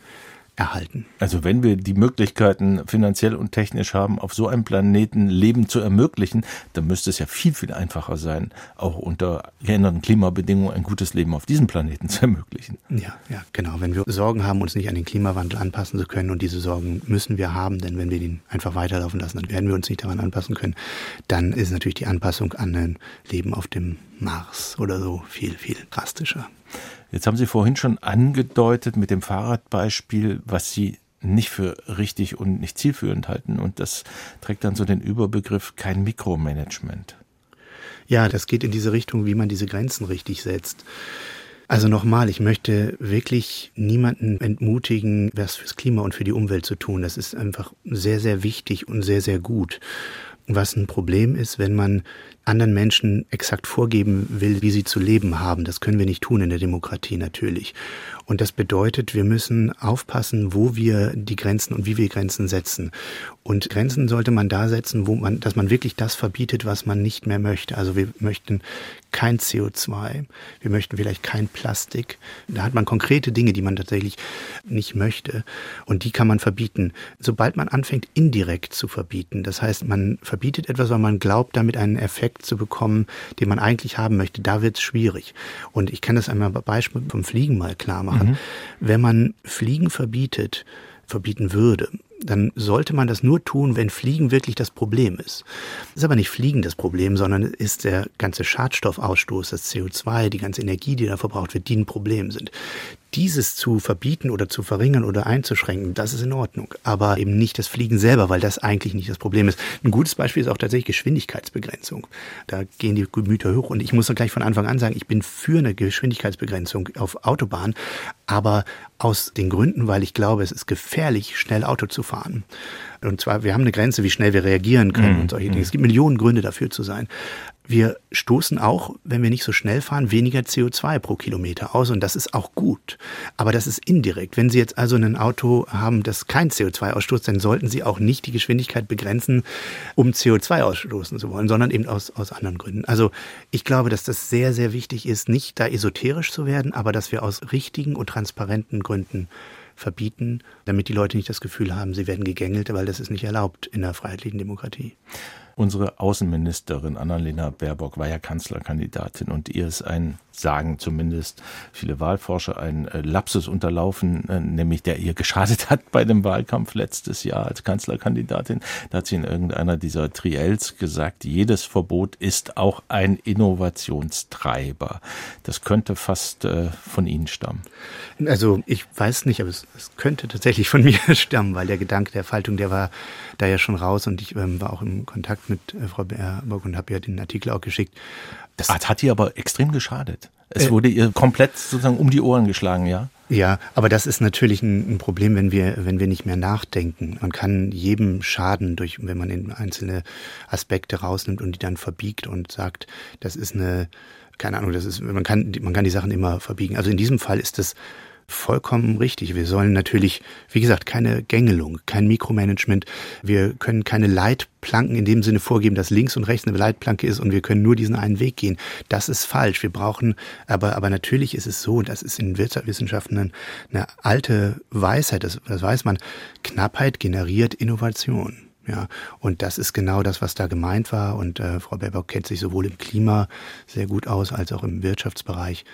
erhalten. Also wenn wir die Möglichkeiten finanziell und technisch haben, auf so einem Planeten Leben zu ermöglichen, dann müsste es ja viel, viel einfacher sein, auch unter geänderten Klimabedingungen ein gutes Leben auf diesem Planeten zu ermöglichen. Ja, ja, genau. Wenn wir Sorgen haben, uns nicht an den Klimawandel anpassen zu können, und diese Sorgen müssen wir haben, denn wenn wir den einfach weiterlaufen lassen, dann werden wir uns nicht daran anpassen können, dann ist natürlich die Anpassung an ein Leben auf dem Mars oder so viel, viel drastischer. Jetzt haben Sie vorhin schon angedeutet mit dem Fahrradbeispiel, was Sie nicht für richtig und nicht zielführend halten. Und das trägt dann so den Überbegriff kein Mikromanagement. Ja, das geht in diese Richtung, wie man diese Grenzen richtig setzt. Also nochmal, ich möchte wirklich niemanden entmutigen, was fürs Klima und für die Umwelt zu tun. Das ist einfach sehr, sehr wichtig und sehr, sehr gut. Was ein Problem ist, wenn man anderen Menschen exakt vorgeben will, wie sie zu leben haben. Das können wir nicht tun in der Demokratie natürlich. Und das bedeutet, wir müssen aufpassen, wo wir die Grenzen und wie wir Grenzen setzen. Und Grenzen sollte man da setzen, wo man, dass man wirklich das verbietet, was man nicht mehr möchte. Also wir möchten kein CO2, wir möchten vielleicht kein Plastik. Da hat man konkrete Dinge, die man tatsächlich nicht möchte. Und die kann man verbieten. Sobald man anfängt, indirekt zu verbieten, das heißt, man verbietet etwas, weil man glaubt, damit einen Effekt zu bekommen, den man eigentlich haben möchte, da wird es schwierig. Und ich kann das einmal bei Beispiel vom Fliegen mal klar machen. Mhm. Wenn man Fliegen verbietet, verbieten würde, dann sollte man das nur tun, wenn Fliegen wirklich das Problem ist. Das ist aber nicht Fliegen das Problem, sondern ist der ganze Schadstoffausstoß, das CO2, die ganze Energie, die da verbraucht wird, die ein Problem sind dieses zu verbieten oder zu verringern oder einzuschränken, das ist in Ordnung. Aber eben nicht das Fliegen selber, weil das eigentlich nicht das Problem ist. Ein gutes Beispiel ist auch tatsächlich Geschwindigkeitsbegrenzung. Da gehen die Gemüter hoch. Und ich muss gleich von Anfang an sagen, ich bin für eine Geschwindigkeitsbegrenzung auf Autobahn, aber aus den Gründen, weil ich glaube, es ist gefährlich, schnell Auto zu fahren. Und zwar, wir haben eine Grenze, wie schnell wir reagieren können mhm. und solche Dinge. Es gibt Millionen Gründe dafür zu sein. Wir stoßen auch, wenn wir nicht so schnell fahren, weniger CO2 pro Kilometer aus und das ist auch gut. Aber das ist indirekt. Wenn Sie jetzt also ein Auto haben, das kein CO2 ausstoßt, dann sollten Sie auch nicht die Geschwindigkeit begrenzen, um CO2 ausstoßen zu wollen, sondern eben aus, aus anderen Gründen. Also ich glaube, dass das sehr, sehr wichtig ist, nicht da esoterisch zu werden, aber dass wir aus richtigen und transparenten Gründen verbieten, damit die Leute nicht das Gefühl haben, sie werden gegängelt, weil das ist nicht erlaubt in der freiheitlichen Demokratie. Unsere Außenministerin Annalena Baerbock war ja Kanzlerkandidatin und ihr ist ein sagen zumindest viele Wahlforscher, ein äh, Lapsus unterlaufen, äh, nämlich der ihr geschadet hat bei dem Wahlkampf letztes Jahr als Kanzlerkandidatin. Da hat sie in irgendeiner dieser Triels gesagt, jedes Verbot ist auch ein Innovationstreiber. Das könnte fast äh, von Ihnen stammen. Also ich weiß nicht, aber es, es, könnte tatsächlich von mir stammen, weil der Gedanke der Faltung, der war da ja schon raus und ich ähm, war auch im Kontakt mit Frau Baerbock und habe ja den Artikel auch geschickt. Das hat, ihr aber extrem geschadet. Es äh, wurde ihr komplett sozusagen um die Ohren geschlagen, ja? Ja, aber das ist natürlich ein, ein, Problem, wenn wir, wenn wir nicht mehr nachdenken. Man kann jedem schaden, durch, wenn man einzelne Aspekte rausnimmt und die dann verbiegt und sagt, das ist eine, keine Ahnung, das ist, man kann, man kann die Sachen immer verbiegen. Also in diesem Fall ist es vollkommen richtig. Wir sollen natürlich, wie gesagt, keine Gängelung, kein Mikromanagement. Wir können keine Leitplanken in dem Sinne vorgeben, dass links und rechts eine Leitplanke ist und wir können nur diesen einen Weg gehen. Das ist falsch. Wir brauchen, aber, aber natürlich ist es so, das ist in Wirtschaftswissenschaften eine, eine alte Weisheit, das, das weiß man. Knappheit generiert Innovation. Ja, und das ist genau das, was da gemeint war. Und äh, Frau Baerbock kennt sich sowohl im Klima sehr gut aus als auch im Wirtschaftsbereich.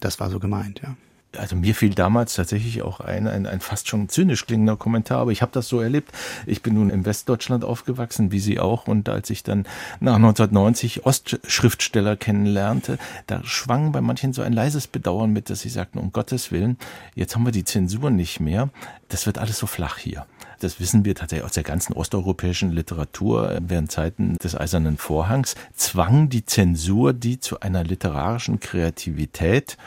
Das war so gemeint, ja also mir fiel damals tatsächlich auch ein, ein, ein fast schon zynisch klingender Kommentar, aber ich habe das so erlebt. Ich bin nun in Westdeutschland aufgewachsen, wie Sie auch, und als ich dann nach 1990 Ostschriftsteller kennenlernte, da schwang bei manchen so ein leises Bedauern mit, dass sie sagten, um Gottes Willen, jetzt haben wir die Zensur nicht mehr, das wird alles so flach hier. Das wissen wir tatsächlich aus der ganzen osteuropäischen Literatur während Zeiten des Eisernen Vorhangs, zwang die Zensur die zu einer literarischen Kreativität,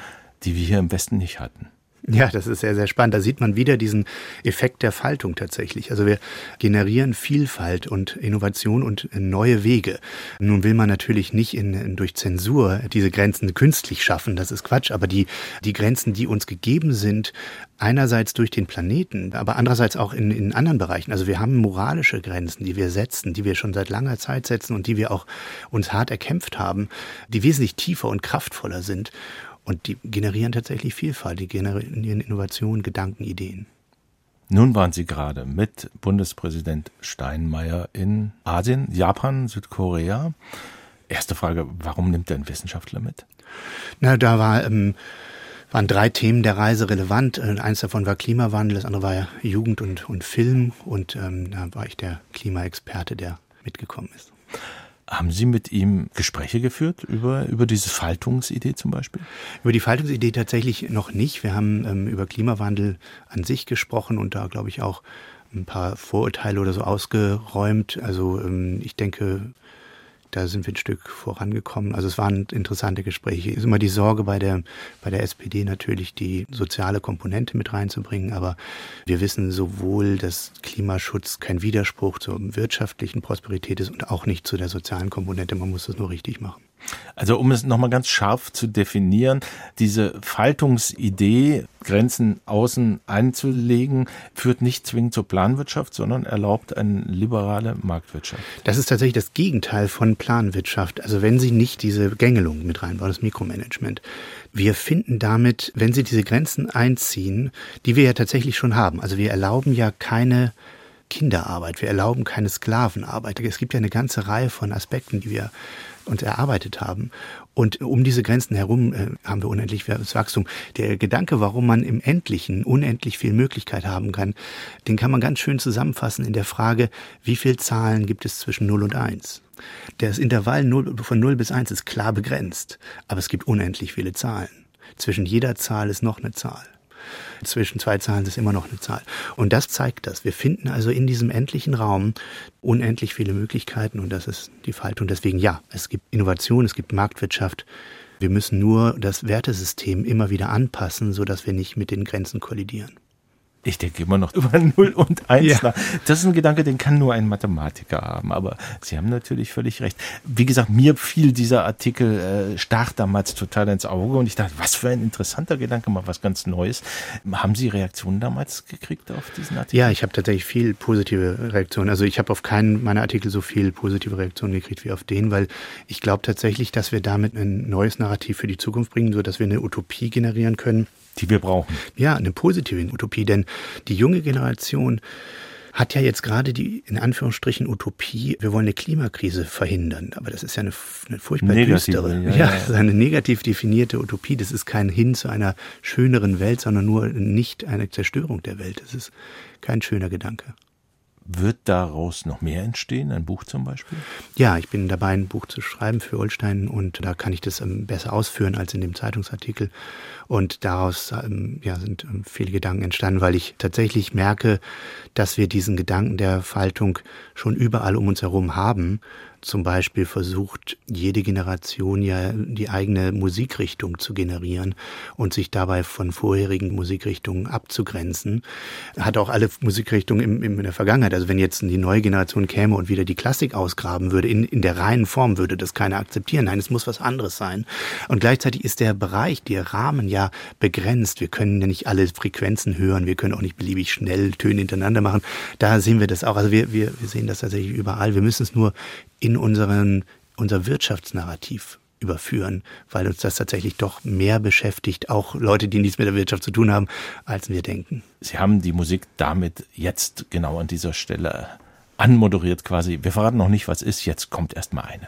die wir hier im Westen nicht hatten. Ja, das ist sehr, sehr spannend. Da sieht man wieder diesen Effekt der Faltung tatsächlich. Also wir generieren Vielfalt und Innovation und neue Wege. Nun will man natürlich nicht in, durch Zensur diese Grenzen künstlich schaffen. Das ist Quatsch. Aber die, die Grenzen, die uns gegeben sind, einerseits durch den Planeten, aber andererseits auch in, in anderen Bereichen. Also wir haben moralische Grenzen, die wir setzen, die wir schon seit langer Zeit setzen und die wir auch uns hart erkämpft haben, die wesentlich tiefer und kraftvoller sind. Und die generieren tatsächlich Vielfalt, die generieren Innovation, Gedanken, Ideen. Nun waren Sie gerade mit Bundespräsident Steinmeier in Asien, Japan, Südkorea. Erste Frage, warum nimmt er einen Wissenschaftler mit? Na, da war, ähm, waren drei Themen der Reise relevant. Äh, eins davon war Klimawandel, das andere war Jugend und, und Film. Und ähm, da war ich der Klimaexperte, der mitgekommen ist. Haben Sie mit ihm Gespräche geführt über, über diese Faltungsidee zum Beispiel? Über die Faltungsidee tatsächlich noch nicht. Wir haben ähm, über Klimawandel an sich gesprochen und da, glaube ich, auch ein paar Vorurteile oder so ausgeräumt. Also ähm, ich denke, da sind wir ein Stück vorangekommen. Also es waren interessante Gespräche. Es ist immer die Sorge bei der, bei der SPD natürlich, die soziale Komponente mit reinzubringen. Aber wir wissen sowohl, dass Klimaschutz kein Widerspruch zur wirtschaftlichen Prosperität ist und auch nicht zu der sozialen Komponente. Man muss das nur richtig machen. Also um es nochmal ganz scharf zu definieren, diese Faltungsidee, Grenzen außen einzulegen, führt nicht zwingend zur Planwirtschaft, sondern erlaubt eine liberale Marktwirtschaft. Das ist tatsächlich das Gegenteil von Planwirtschaft. Also wenn Sie nicht diese Gängelung mit reinbauen, das Mikromanagement. Wir finden damit, wenn Sie diese Grenzen einziehen, die wir ja tatsächlich schon haben, also wir erlauben ja keine Kinderarbeit, wir erlauben keine Sklavenarbeit. Es gibt ja eine ganze Reihe von Aspekten, die wir uns erarbeitet haben. Und um diese Grenzen herum äh, haben wir unendliches Wachstum. Der Gedanke, warum man im Endlichen unendlich viel Möglichkeit haben kann, den kann man ganz schön zusammenfassen in der Frage, wie viele Zahlen gibt es zwischen 0 und 1? Das Intervall 0, von 0 bis 1 ist klar begrenzt, aber es gibt unendlich viele Zahlen. Zwischen jeder Zahl ist noch eine Zahl. Zwischen zwei Zahlen ist immer noch eine Zahl. Und das zeigt das. Wir finden also in diesem endlichen Raum unendlich viele Möglichkeiten und das ist die Faltung. Deswegen ja, es gibt Innovation, es gibt Marktwirtschaft. Wir müssen nur das Wertesystem immer wieder anpassen, sodass wir nicht mit den Grenzen kollidieren. Ich denke immer noch über 0 und 1 ja. nach. Das ist ein Gedanke, den kann nur ein Mathematiker haben. Aber Sie haben natürlich völlig recht. Wie gesagt, mir fiel dieser Artikel, äh, stach damals total ins Auge und ich dachte, was für ein interessanter Gedanke, mal was ganz Neues. Haben Sie Reaktionen damals gekriegt auf diesen Artikel? Ja, ich habe tatsächlich viel positive Reaktionen. Also ich habe auf keinen meiner Artikel so viel positive Reaktionen gekriegt wie auf den, weil ich glaube tatsächlich, dass wir damit ein neues Narrativ für die Zukunft bringen, so dass wir eine Utopie generieren können die wir brauchen. Ja, eine positive Utopie, denn die junge Generation hat ja jetzt gerade die, in Anführungsstrichen, Utopie, wir wollen eine Klimakrise verhindern. Aber das ist ja eine, eine furchtbar Negative, düstere, ja, ja, ja. eine negativ definierte Utopie. Das ist kein Hin zu einer schöneren Welt, sondern nur nicht eine Zerstörung der Welt. Das ist kein schöner Gedanke. Wird daraus noch mehr entstehen, ein Buch zum Beispiel? Ja, ich bin dabei, ein Buch zu schreiben für Holstein und da kann ich das ähm, besser ausführen als in dem Zeitungsartikel. Und daraus ähm, ja, sind ähm, viele Gedanken entstanden, weil ich tatsächlich merke, dass wir diesen Gedanken der Faltung schon überall um uns herum haben zum Beispiel versucht jede Generation ja die eigene Musikrichtung zu generieren und sich dabei von vorherigen Musikrichtungen abzugrenzen. Hat auch alle Musikrichtungen im, im, in der Vergangenheit. Also wenn jetzt die neue Generation käme und wieder die Klassik ausgraben würde, in, in der reinen Form würde das keiner akzeptieren. Nein, es muss was anderes sein. Und gleichzeitig ist der Bereich, der Rahmen ja begrenzt. Wir können ja nicht alle Frequenzen hören. Wir können auch nicht beliebig schnell Töne hintereinander machen. Da sehen wir das auch. Also wir, wir, wir sehen das tatsächlich überall. Wir müssen es nur in unseren, unser Wirtschaftsnarrativ überführen, weil uns das tatsächlich doch mehr beschäftigt, auch Leute, die nichts mit der Wirtschaft zu tun haben, als wir denken. Sie haben die Musik damit jetzt genau an dieser Stelle anmoderiert quasi. Wir verraten noch nicht, was ist, jetzt kommt erst mal eine.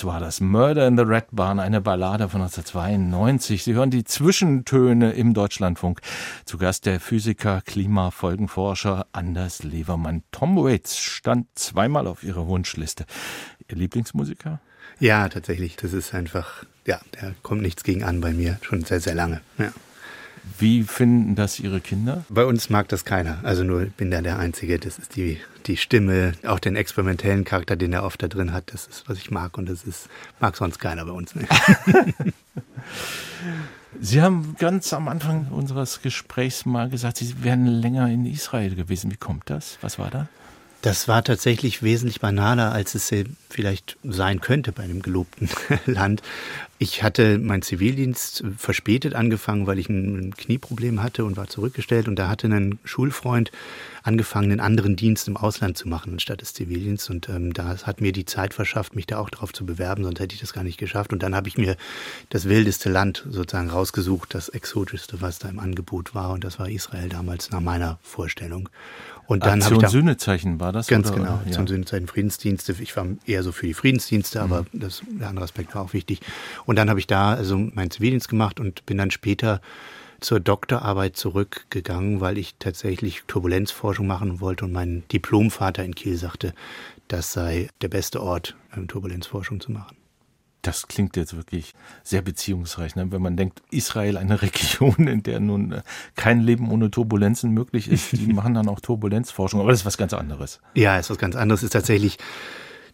Waits war das. Murder in the Red Barn, eine Ballade von 1992. Sie hören die Zwischentöne im Deutschlandfunk. Zu Gast der Physiker, Klimafolgenforscher Anders Levermann. Tom Waits stand zweimal auf Ihrer Wunschliste. Ihr Lieblingsmusiker? Ja, tatsächlich. Das ist einfach, ja, da kommt nichts gegen an bei mir. Schon sehr, sehr lange. Ja. Wie finden das Ihre Kinder? Bei uns mag das keiner. Also nur bin da der Einzige. Das ist die, die Stimme, auch den experimentellen Charakter, den er oft da drin hat. Das ist, was ich mag. Und das ist, mag sonst keiner bei uns. Ne? Sie haben ganz am Anfang unseres Gesprächs mal gesagt, Sie wären länger in Israel gewesen. Wie kommt das? Was war da? Das war tatsächlich wesentlich banaler, als es vielleicht sein könnte bei einem gelobten Land. Ich hatte meinen Zivildienst verspätet angefangen, weil ich ein Knieproblem hatte und war zurückgestellt. Und da hatte ein Schulfreund angefangen, einen anderen Dienst im Ausland zu machen anstatt des Zivildienstes. Und ähm, das hat mir die Zeit verschafft, mich da auch darauf zu bewerben, sonst hätte ich das gar nicht geschafft. Und dann habe ich mir das wildeste Land sozusagen rausgesucht, das exotischste, was da im Angebot war. Und das war Israel damals nach meiner Vorstellung. Und dann Aktion ich Sühnezeichen war das? Ganz oder? genau, Aktion ja. Sühnezeichen, Friedensdienste. Ich war eher so für die Friedensdienste, aber mhm. das, der andere Aspekt war auch wichtig. Und dann habe ich da also meinen Zivildienst gemacht und bin dann später zur Doktorarbeit zurückgegangen, weil ich tatsächlich Turbulenzforschung machen wollte und mein Diplomvater in Kiel sagte, das sei der beste Ort, Turbulenzforschung zu machen. Das klingt jetzt wirklich sehr beziehungsreich, ne? wenn man denkt, Israel eine Region, in der nun äh, kein Leben ohne Turbulenzen möglich ist, die machen dann auch Turbulenzforschung, aber das ist was ganz anderes. Ja, ist was ganz anderes, ist tatsächlich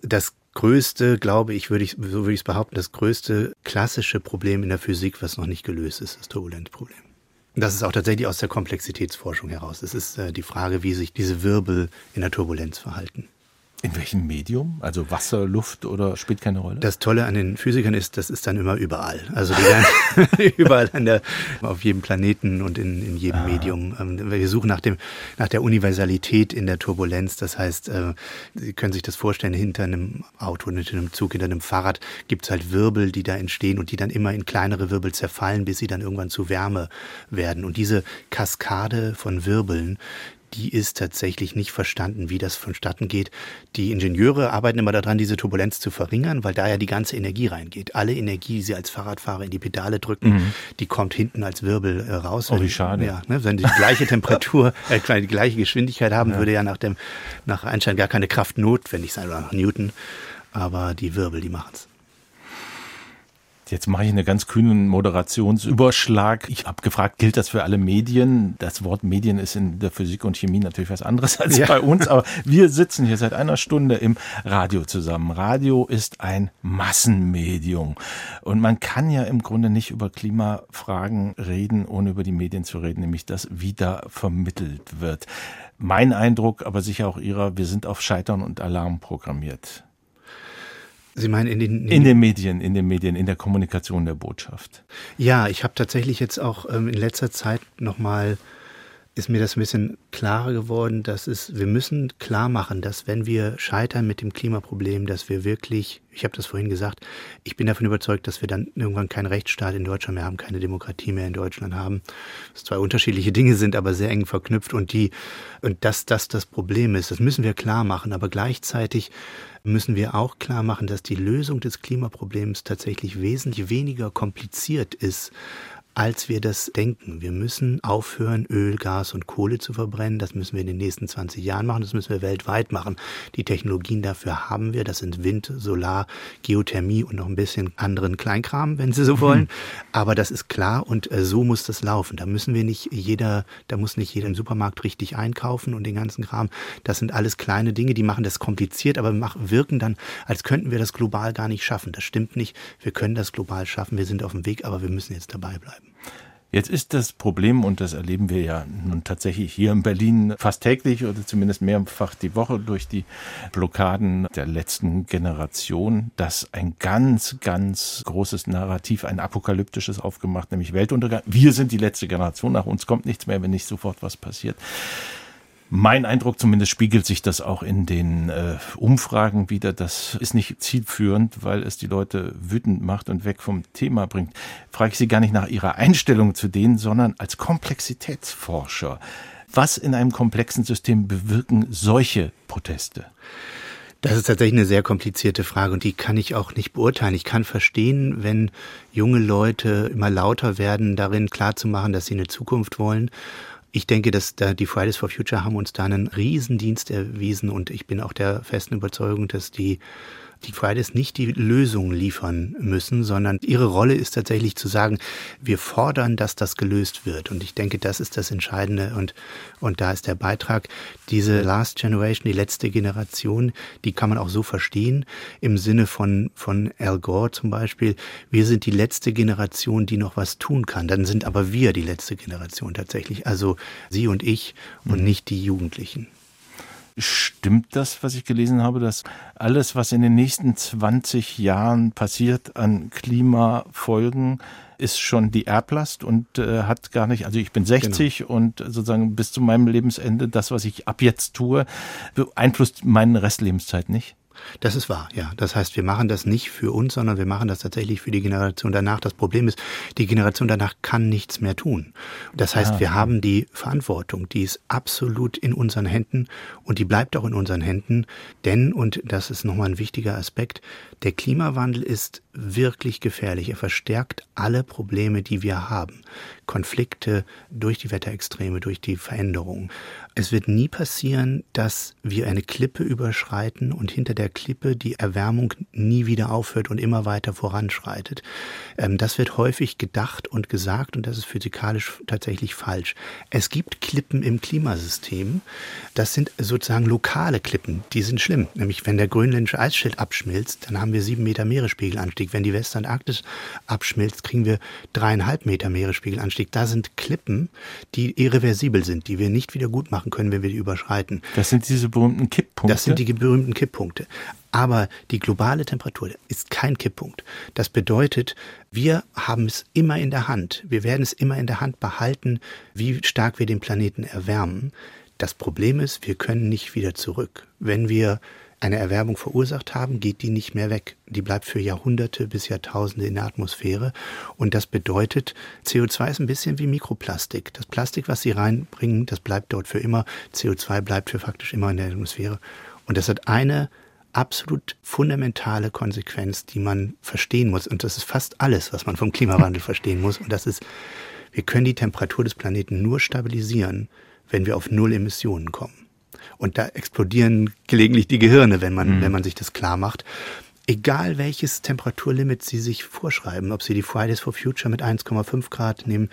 das größte, glaube ich, würde ich, so würde ich es behaupten, das größte klassische Problem in der Physik, was noch nicht gelöst ist, das Turbulenzproblem. Das ist auch tatsächlich aus der Komplexitätsforschung heraus. Es ist äh, die Frage, wie sich diese Wirbel in der Turbulenz verhalten. In welchem Medium? Also Wasser, Luft oder spielt keine Rolle? Das Tolle an den Physikern ist, das ist dann immer überall. Also überall an der, auf jedem Planeten und in, in jedem ah. Medium. Ähm, wir suchen nach dem, nach der Universalität in der Turbulenz. Das heißt, äh, Sie können sich das vorstellen, hinter einem Auto, hinter einem Zug, hinter einem Fahrrad gibt es halt Wirbel, die da entstehen und die dann immer in kleinere Wirbel zerfallen, bis sie dann irgendwann zu Wärme werden. Und diese Kaskade von Wirbeln, die ist tatsächlich nicht verstanden, wie das vonstatten geht. Die Ingenieure arbeiten immer daran, diese Turbulenz zu verringern, weil da ja die ganze Energie reingeht. Alle Energie, die sie als Fahrradfahrer in die Pedale drücken, mhm. die kommt hinten als Wirbel äh, raus. Oh, wie schade. Ja, ne, wenn sie die gleiche Temperatur, äh, die gleiche Geschwindigkeit haben, ja. würde ja nach dem, nach Einstein gar keine Kraft notwendig sein oder nach Newton. Aber die Wirbel, die machen's. Jetzt mache ich einen ganz kühnen Moderationsüberschlag. Ich habe gefragt, gilt das für alle Medien? Das Wort Medien ist in der Physik und Chemie natürlich was anderes als ja. bei uns, aber wir sitzen hier seit einer Stunde im Radio zusammen. Radio ist ein Massenmedium und man kann ja im Grunde nicht über Klimafragen reden, ohne über die Medien zu reden, nämlich dass wieder vermittelt wird. Mein Eindruck, aber sicher auch Ihrer, wir sind auf Scheitern und Alarm programmiert. Sie meinen in den, in, in den Medien, in den Medien, in der Kommunikation der Botschaft. Ja, ich habe tatsächlich jetzt auch ähm, in letzter Zeit nochmal ist mir das ein bisschen klarer geworden, dass es, wir müssen klar machen, dass wenn wir scheitern mit dem Klimaproblem, dass wir wirklich, ich habe das vorhin gesagt, ich bin davon überzeugt, dass wir dann irgendwann keinen Rechtsstaat in Deutschland mehr haben, keine Demokratie mehr in Deutschland haben. Das zwei unterschiedliche Dinge sind, aber sehr eng verknüpft und die, und dass das das Problem ist, das müssen wir klar machen, aber gleichzeitig müssen wir auch klar machen, dass die Lösung des Klimaproblems tatsächlich wesentlich weniger kompliziert ist, als wir das denken. Wir müssen aufhören, Öl, Gas und Kohle zu verbrennen. Das müssen wir in den nächsten 20 Jahren machen. Das müssen wir weltweit machen. Die Technologien dafür haben wir. Das sind Wind, Solar, Geothermie und noch ein bisschen anderen Kleinkram, wenn Sie so wollen. Mhm. Aber das ist klar und äh, so muss das laufen. Da müssen wir nicht jeder, da muss nicht jeder im Supermarkt richtig einkaufen und den ganzen Kram. Das sind alles kleine Dinge, die machen das kompliziert, aber wirken dann, als könnten wir das global gar nicht schaffen. Das stimmt nicht. Wir können das global schaffen. Wir sind auf dem Weg, aber wir müssen jetzt dabei bleiben. Jetzt ist das Problem, und das erleben wir ja nun tatsächlich hier in Berlin fast täglich oder zumindest mehrfach die Woche durch die Blockaden der letzten Generation, dass ein ganz, ganz großes Narrativ, ein apokalyptisches aufgemacht, nämlich Weltuntergang. Wir sind die letzte Generation, nach uns kommt nichts mehr, wenn nicht sofort was passiert. Mein Eindruck zumindest spiegelt sich das auch in den äh, Umfragen wieder. Das ist nicht zielführend, weil es die Leute wütend macht und weg vom Thema bringt. Frage ich Sie gar nicht nach Ihrer Einstellung zu denen, sondern als Komplexitätsforscher. Was in einem komplexen System bewirken solche Proteste? Das ist tatsächlich eine sehr komplizierte Frage und die kann ich auch nicht beurteilen. Ich kann verstehen, wenn junge Leute immer lauter werden, darin klarzumachen, dass sie eine Zukunft wollen ich denke, dass da die Fridays for Future haben uns da einen Riesendienst erwiesen und ich bin auch der festen Überzeugung, dass die die Fridays nicht die Lösung liefern müssen, sondern ihre Rolle ist tatsächlich zu sagen, wir fordern, dass das gelöst wird. Und ich denke, das ist das Entscheidende. Und, und da ist der Beitrag, diese Last Generation, die letzte Generation, die kann man auch so verstehen, im Sinne von, von Al Gore zum Beispiel. Wir sind die letzte Generation, die noch was tun kann. Dann sind aber wir die letzte Generation tatsächlich. Also Sie und ich und mhm. nicht die Jugendlichen. Stimmt das, was ich gelesen habe, dass alles, was in den nächsten 20 Jahren passiert an Klimafolgen, ist schon die Erblast und äh, hat gar nicht, also ich bin 60 genau. und sozusagen bis zu meinem Lebensende, das, was ich ab jetzt tue, beeinflusst meine Restlebenszeit nicht? Das ist wahr, ja. Das heißt, wir machen das nicht für uns, sondern wir machen das tatsächlich für die Generation danach. Das Problem ist, die Generation danach kann nichts mehr tun. Das heißt, wir haben die Verantwortung, die ist absolut in unseren Händen und die bleibt auch in unseren Händen. Denn, und das ist nochmal ein wichtiger Aspekt, der Klimawandel ist wirklich gefährlich. Er verstärkt alle Probleme, die wir haben. Konflikte durch die Wetterextreme, durch die Veränderungen. Es wird nie passieren, dass wir eine Klippe überschreiten und hinter der Klippe die Erwärmung nie wieder aufhört und immer weiter voranschreitet. Ähm, das wird häufig gedacht und gesagt und das ist physikalisch tatsächlich falsch. Es gibt Klippen im Klimasystem. Das sind sozusagen lokale Klippen. Die sind schlimm. Nämlich wenn der grönländische Eisschild abschmilzt, dann haben wir sieben Meter Meeresspiegelanstieg. Wenn die Westantarktis abschmilzt, kriegen wir dreieinhalb Meter Meeresspiegelanstieg. Da sind Klippen, die irreversibel sind, die wir nicht wieder gut machen machen können, wenn wir die überschreiten. Das sind diese berühmten Kipppunkte. Das sind die berühmten Kipppunkte. Aber die globale Temperatur ist kein Kipppunkt. Das bedeutet, wir haben es immer in der Hand. Wir werden es immer in der Hand behalten, wie stark wir den Planeten erwärmen. Das Problem ist, wir können nicht wieder zurück. Wenn wir eine Erwärmung verursacht haben, geht die nicht mehr weg. Die bleibt für Jahrhunderte bis Jahrtausende in der Atmosphäre. Und das bedeutet, CO2 ist ein bisschen wie Mikroplastik. Das Plastik, was sie reinbringen, das bleibt dort für immer. CO2 bleibt für faktisch immer in der Atmosphäre. Und das hat eine absolut fundamentale Konsequenz, die man verstehen muss. Und das ist fast alles, was man vom Klimawandel verstehen muss. Und das ist, wir können die Temperatur des Planeten nur stabilisieren, wenn wir auf Null Emissionen kommen. Und da explodieren gelegentlich die Gehirne, wenn man, mhm. wenn man sich das klar macht. Egal welches Temperaturlimit Sie sich vorschreiben, ob Sie die Fridays for Future mit 1,5 Grad nehmen,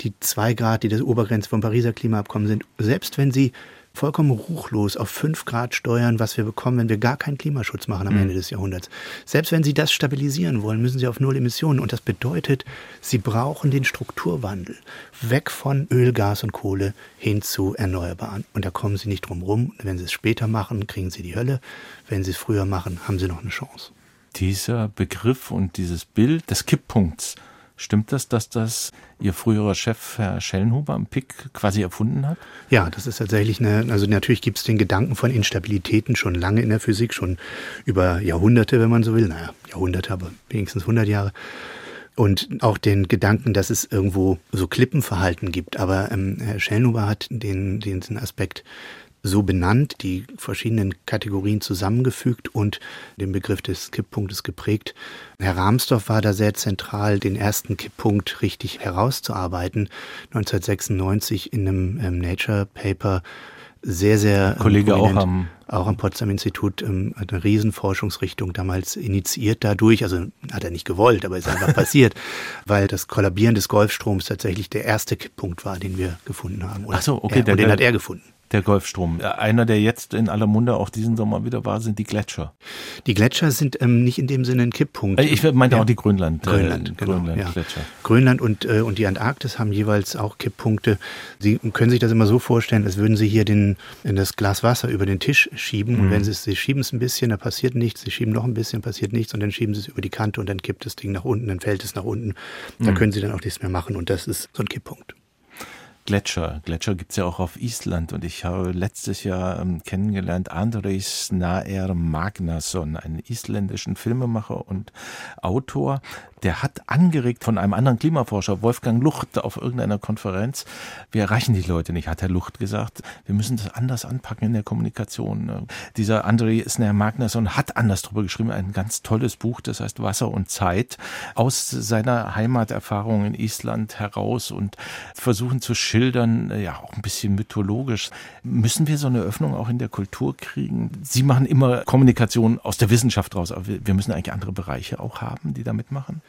die 2 Grad, die das Obergrenze vom Pariser Klimaabkommen sind, selbst wenn Sie vollkommen ruchlos auf fünf Grad steuern, was wir bekommen, wenn wir gar keinen Klimaschutz machen am mhm. Ende des Jahrhunderts. Selbst wenn Sie das stabilisieren wollen, müssen Sie auf Null Emissionen. Und das bedeutet, Sie brauchen den Strukturwandel. Weg von Öl, Gas und Kohle hin zu Erneuerbaren. Und da kommen Sie nicht drum rum. Wenn Sie es später machen, kriegen Sie die Hölle. Wenn Sie es früher machen, haben Sie noch eine Chance. Dieser Begriff und dieses Bild des Kipppunkts, Stimmt das, dass das Ihr früherer Chef, Herr Schellenhuber, am PIC quasi erfunden hat? Ja, das ist tatsächlich eine, also natürlich gibt es den Gedanken von Instabilitäten schon lange in der Physik, schon über Jahrhunderte, wenn man so will. Naja, Jahrhunderte, aber wenigstens 100 Jahre. Und auch den Gedanken, dass es irgendwo so Klippenverhalten gibt. Aber ähm, Herr Schellenhuber hat den, den Aspekt so benannt, die verschiedenen Kategorien zusammengefügt und den Begriff des Kipppunktes geprägt. Herr Rahmsdorf war da sehr zentral, den ersten Kipppunkt richtig herauszuarbeiten. 1996 in einem ähm, Nature Paper sehr, sehr Kollege auch am auch am Potsdam Institut ähm, eine Riesenforschungsrichtung damals initiiert dadurch. Also hat er nicht gewollt, aber ist einfach passiert, weil das Kollabieren des Golfstroms tatsächlich der erste Kipppunkt war, den wir gefunden haben. Oder Ach so, okay, er, der, den hat er gefunden der Golfstrom. Einer, der jetzt in aller Munde auch diesen Sommer wieder war, sind die Gletscher. Die Gletscher sind ähm, nicht in dem Sinne ein Kipppunkt. Ich meinte ja. auch die Grönland. Grönland, äh, genau, Grönland ja. Gletscher. Grönland und, äh, und die Antarktis haben jeweils auch Kipppunkte. Sie können sich das immer so vorstellen, als würden Sie hier den, in das Glas Wasser über den Tisch schieben. Mhm. Und wenn Sie, Sie schieben es ein bisschen, da passiert nichts. Sie schieben noch ein bisschen, passiert nichts. Und dann schieben Sie es über die Kante und dann kippt das Ding nach unten, dann fällt es nach unten. Da mhm. können Sie dann auch nichts mehr machen. Und das ist so ein Kipppunkt. Gletscher. Gletscher gibt's ja auch auf Island und ich habe letztes Jahr ähm, kennengelernt Andres Naer Magnason, einen isländischen Filmemacher und Autor, der hat angeregt von einem anderen Klimaforscher, Wolfgang Lucht, auf irgendeiner Konferenz, wir erreichen die Leute nicht, hat Herr Lucht gesagt. Wir müssen das anders anpacken in der Kommunikation. Dieser André Sner Magnason hat anders drüber geschrieben, ein ganz tolles Buch, das heißt Wasser und Zeit, aus seiner Heimaterfahrung in Island heraus und versuchen zu schildern, ja, auch ein bisschen mythologisch. Müssen wir so eine Öffnung auch in der Kultur kriegen? Sie machen immer Kommunikation aus der Wissenschaft raus, aber wir müssen eigentlich andere Bereiche auch haben, die da mitmachen.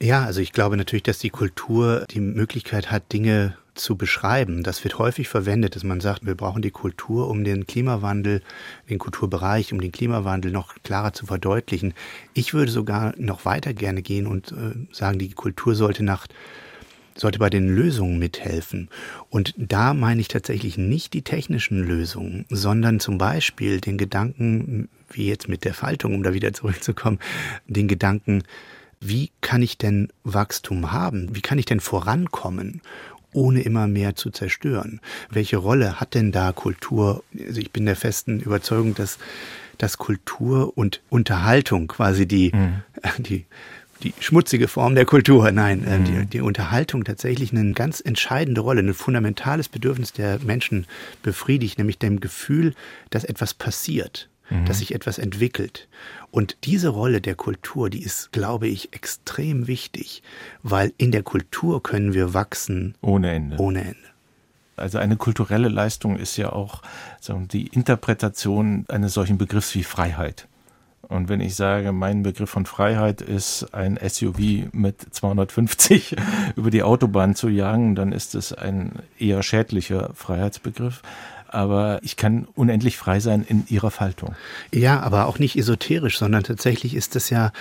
Ja, also ich glaube natürlich, dass die Kultur die Möglichkeit hat, Dinge zu beschreiben. Das wird häufig verwendet, dass man sagt, wir brauchen die Kultur, um den Klimawandel, den Kulturbereich, um den Klimawandel noch klarer zu verdeutlichen. Ich würde sogar noch weiter gerne gehen und äh, sagen, die Kultur sollte nach sollte bei den Lösungen mithelfen. Und da meine ich tatsächlich nicht die technischen Lösungen, sondern zum Beispiel den Gedanken, wie jetzt mit der Faltung, um da wieder zurückzukommen, den Gedanken, wie kann ich denn Wachstum haben? Wie kann ich denn vorankommen? ohne immer mehr zu zerstören. Welche Rolle hat denn da Kultur? Also ich bin der festen Überzeugung, dass, dass Kultur und Unterhaltung quasi die, mhm. die, die schmutzige Form der Kultur, nein, äh, mhm. die, die Unterhaltung tatsächlich eine ganz entscheidende Rolle, ein fundamentales Bedürfnis der Menschen befriedigt, nämlich dem Gefühl, dass etwas passiert mhm. dass sich etwas entwickelt. Und diese Rolle der Kultur, die ist, glaube ich, extrem wichtig, weil in der Kultur können wir wachsen. Ohne Ende. Ohne Ende. Also eine kulturelle Leistung ist ja auch sagen, die Interpretation eines solchen Begriffs wie Freiheit. Und wenn ich sage, mein Begriff von Freiheit ist ein SUV mit 250 über die Autobahn zu jagen, dann ist es ein eher schädlicher Freiheitsbegriff aber ich kann unendlich frei sein in ihrer Faltung. Ja, aber auch nicht esoterisch, sondern tatsächlich ist das ja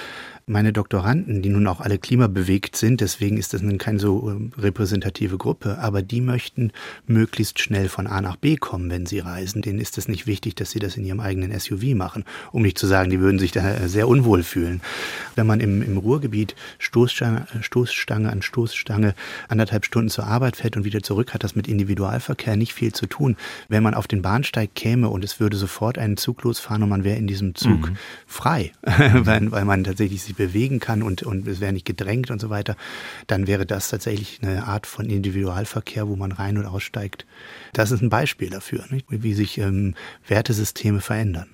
meine Doktoranden, die nun auch alle klimabewegt sind, deswegen ist das nun keine so ähm, repräsentative Gruppe, aber die möchten möglichst schnell von A nach B kommen, wenn sie reisen. Denen ist es nicht wichtig, dass sie das in ihrem eigenen SUV machen. Um nicht zu sagen, die würden sich da äh, sehr unwohl fühlen. Wenn man im, im Ruhrgebiet Stoßstange, Stoßstange an Stoßstange anderthalb Stunden zur Arbeit fährt und wieder zurück, hat das mit Individualverkehr nicht viel zu tun. Wenn man auf den Bahnsteig käme und es würde sofort einen Zug losfahren und man wäre in diesem Zug mhm. frei, weil, weil man tatsächlich sich bewegen kann und, und es wäre nicht gedrängt und so weiter, dann wäre das tatsächlich eine Art von Individualverkehr, wo man rein und aussteigt. Das ist ein Beispiel dafür, nicht? wie sich ähm, Wertesysteme verändern.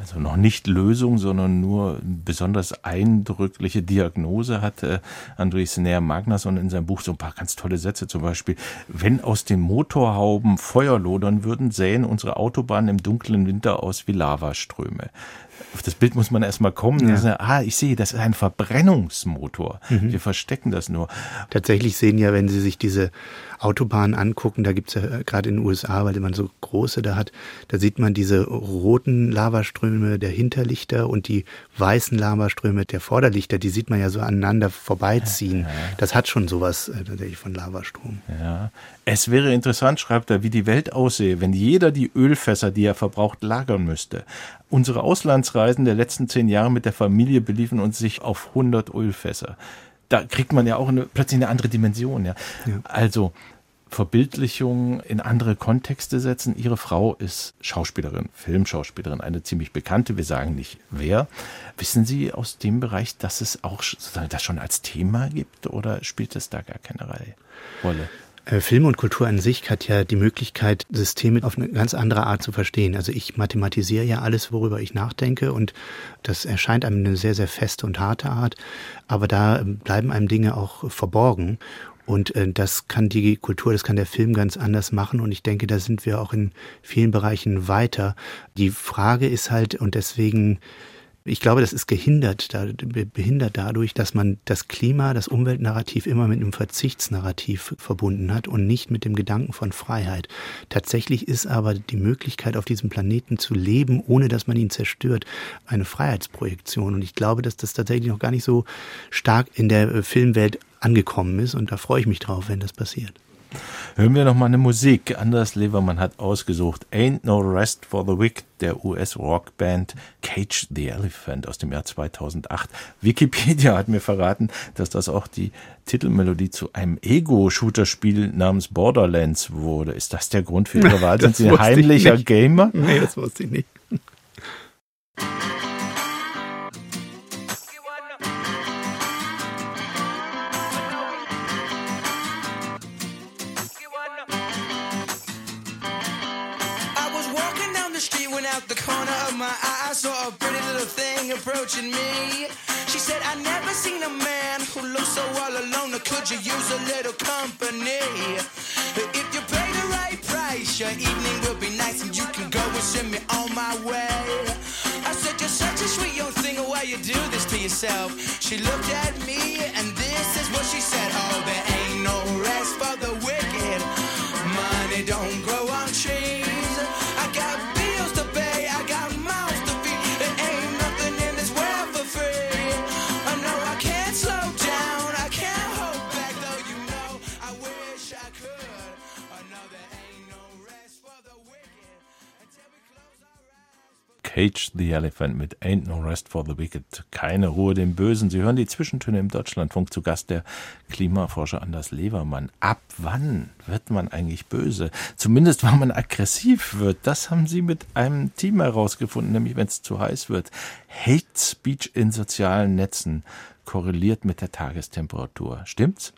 Also noch nicht Lösung, sondern nur besonders eindrückliche Diagnose hatte Andres Näher Magnason in seinem Buch so ein paar ganz tolle Sätze. Zum Beispiel, wenn aus den Motorhauben Feuer lodern würden, sähen unsere Autobahnen im dunklen Winter aus wie Lavaströme auf das Bild muss man erstmal kommen. Ja. Sagen, ah, ich sehe, das ist ein Verbrennungsmotor. Mhm. Wir verstecken das nur. Tatsächlich sehen ja, wenn Sie sich diese Autobahnen angucken, da gibt's ja äh, gerade in den USA, weil man so große da hat, da sieht man diese roten Lavaströme der Hinterlichter und die weißen Lavaströme der Vorderlichter, die sieht man ja so aneinander vorbeiziehen. Ja. Das hat schon sowas äh, tatsächlich von Lavastrom. Ja. Es wäre interessant, schreibt er, wie die Welt aussehe, wenn jeder die Ölfässer, die er verbraucht, lagern müsste. Unsere Auslandsreisen der letzten zehn Jahre mit der Familie beliefen uns sich auf 100 Ölfässer. Da kriegt man ja auch eine, plötzlich eine andere Dimension. Ja. ja. Also Verbildlichung in andere Kontexte setzen. Ihre Frau ist Schauspielerin, Filmschauspielerin, eine ziemlich bekannte, wir sagen nicht wer. Wissen Sie aus dem Bereich, dass es auch sozusagen das schon als Thema gibt oder spielt es da gar keine Rolle? Äh, Film und Kultur an sich hat ja die Möglichkeit, Systeme auf eine ganz andere Art zu verstehen. Also ich mathematisiere ja alles, worüber ich nachdenke und das erscheint einem eine sehr, sehr feste und harte Art, aber da bleiben einem Dinge auch verborgen. Und äh, das kann die Kultur, das kann der Film ganz anders machen. Und ich denke, da sind wir auch in vielen Bereichen weiter. Die Frage ist halt, und deswegen ich glaube, das ist gehindert, behindert dadurch, dass man das Klima, das Umweltnarrativ immer mit einem Verzichtsnarrativ verbunden hat und nicht mit dem Gedanken von Freiheit. Tatsächlich ist aber die Möglichkeit, auf diesem Planeten zu leben, ohne dass man ihn zerstört, eine Freiheitsprojektion. Und ich glaube, dass das tatsächlich noch gar nicht so stark in der äh, Filmwelt angekommen ist. Und da freue ich mich drauf, wenn das passiert. Hören wir noch mal eine Musik. Anders Levermann hat ausgesucht Ain't No Rest for the Wicked der US-Rockband Cage the Elephant aus dem Jahr 2008. Wikipedia hat mir verraten, dass das auch die Titelmelodie zu einem Ego-Shooter-Spiel namens Borderlands wurde. Ist das der Grund für Ihre Wahl? Sind Sie ein heimlicher Gamer? Nee, das wusste ich nicht. Approaching me. She said, I never seen a man who looks so all alone. Or could you use a little company? If you pay the right price, your evening will be nice and you can go and send me on my way. I said, You're such a sweet young thing. Why you do this to yourself? She looked at me and this is what she said. Cage the Elephant mit Ain't No Rest for the Wicked. Keine Ruhe dem Bösen. Sie hören die Zwischentöne im Deutschlandfunk zu Gast der Klimaforscher Anders Levermann. Ab wann wird man eigentlich böse? Zumindest, wann man aggressiv wird. Das haben Sie mit einem Team herausgefunden, nämlich wenn es zu heiß wird. Hate Speech in sozialen Netzen korreliert mit der Tagestemperatur. Stimmt's?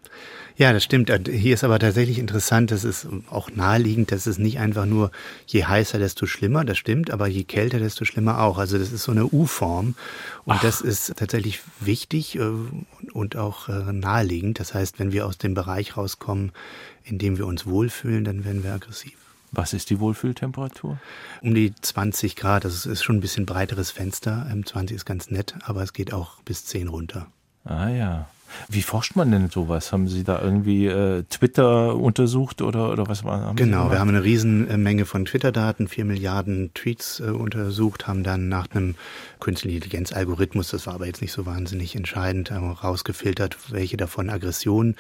Ja, das stimmt. Hier ist aber tatsächlich interessant, das ist auch naheliegend, dass es nicht einfach nur je heißer, desto schlimmer, das stimmt, aber je kälter, desto schlimmer auch. Also das ist so eine U-Form und Ach. das ist tatsächlich wichtig äh, und auch äh, naheliegend. Das heißt, wenn wir aus dem Bereich rauskommen, in dem wir uns wohlfühlen, dann werden wir aggressiv. Was ist die Wohlfühltemperatur? Um die 20 Grad. Das ist schon ein bisschen breiteres Fenster. 20 ist ganz nett, aber es geht auch bis 10 runter. Ah ja. Wie forscht man denn sowas? Haben Sie da irgendwie äh, Twitter untersucht oder, oder was haben Genau, wir haben eine Riesenmenge von Twitter-Daten, vier Milliarden Tweets äh, untersucht, haben dann nach einem künstlichen Intelligenz-Algorithmus, das war aber jetzt nicht so wahnsinnig entscheidend, rausgefiltert, welche davon Aggressionen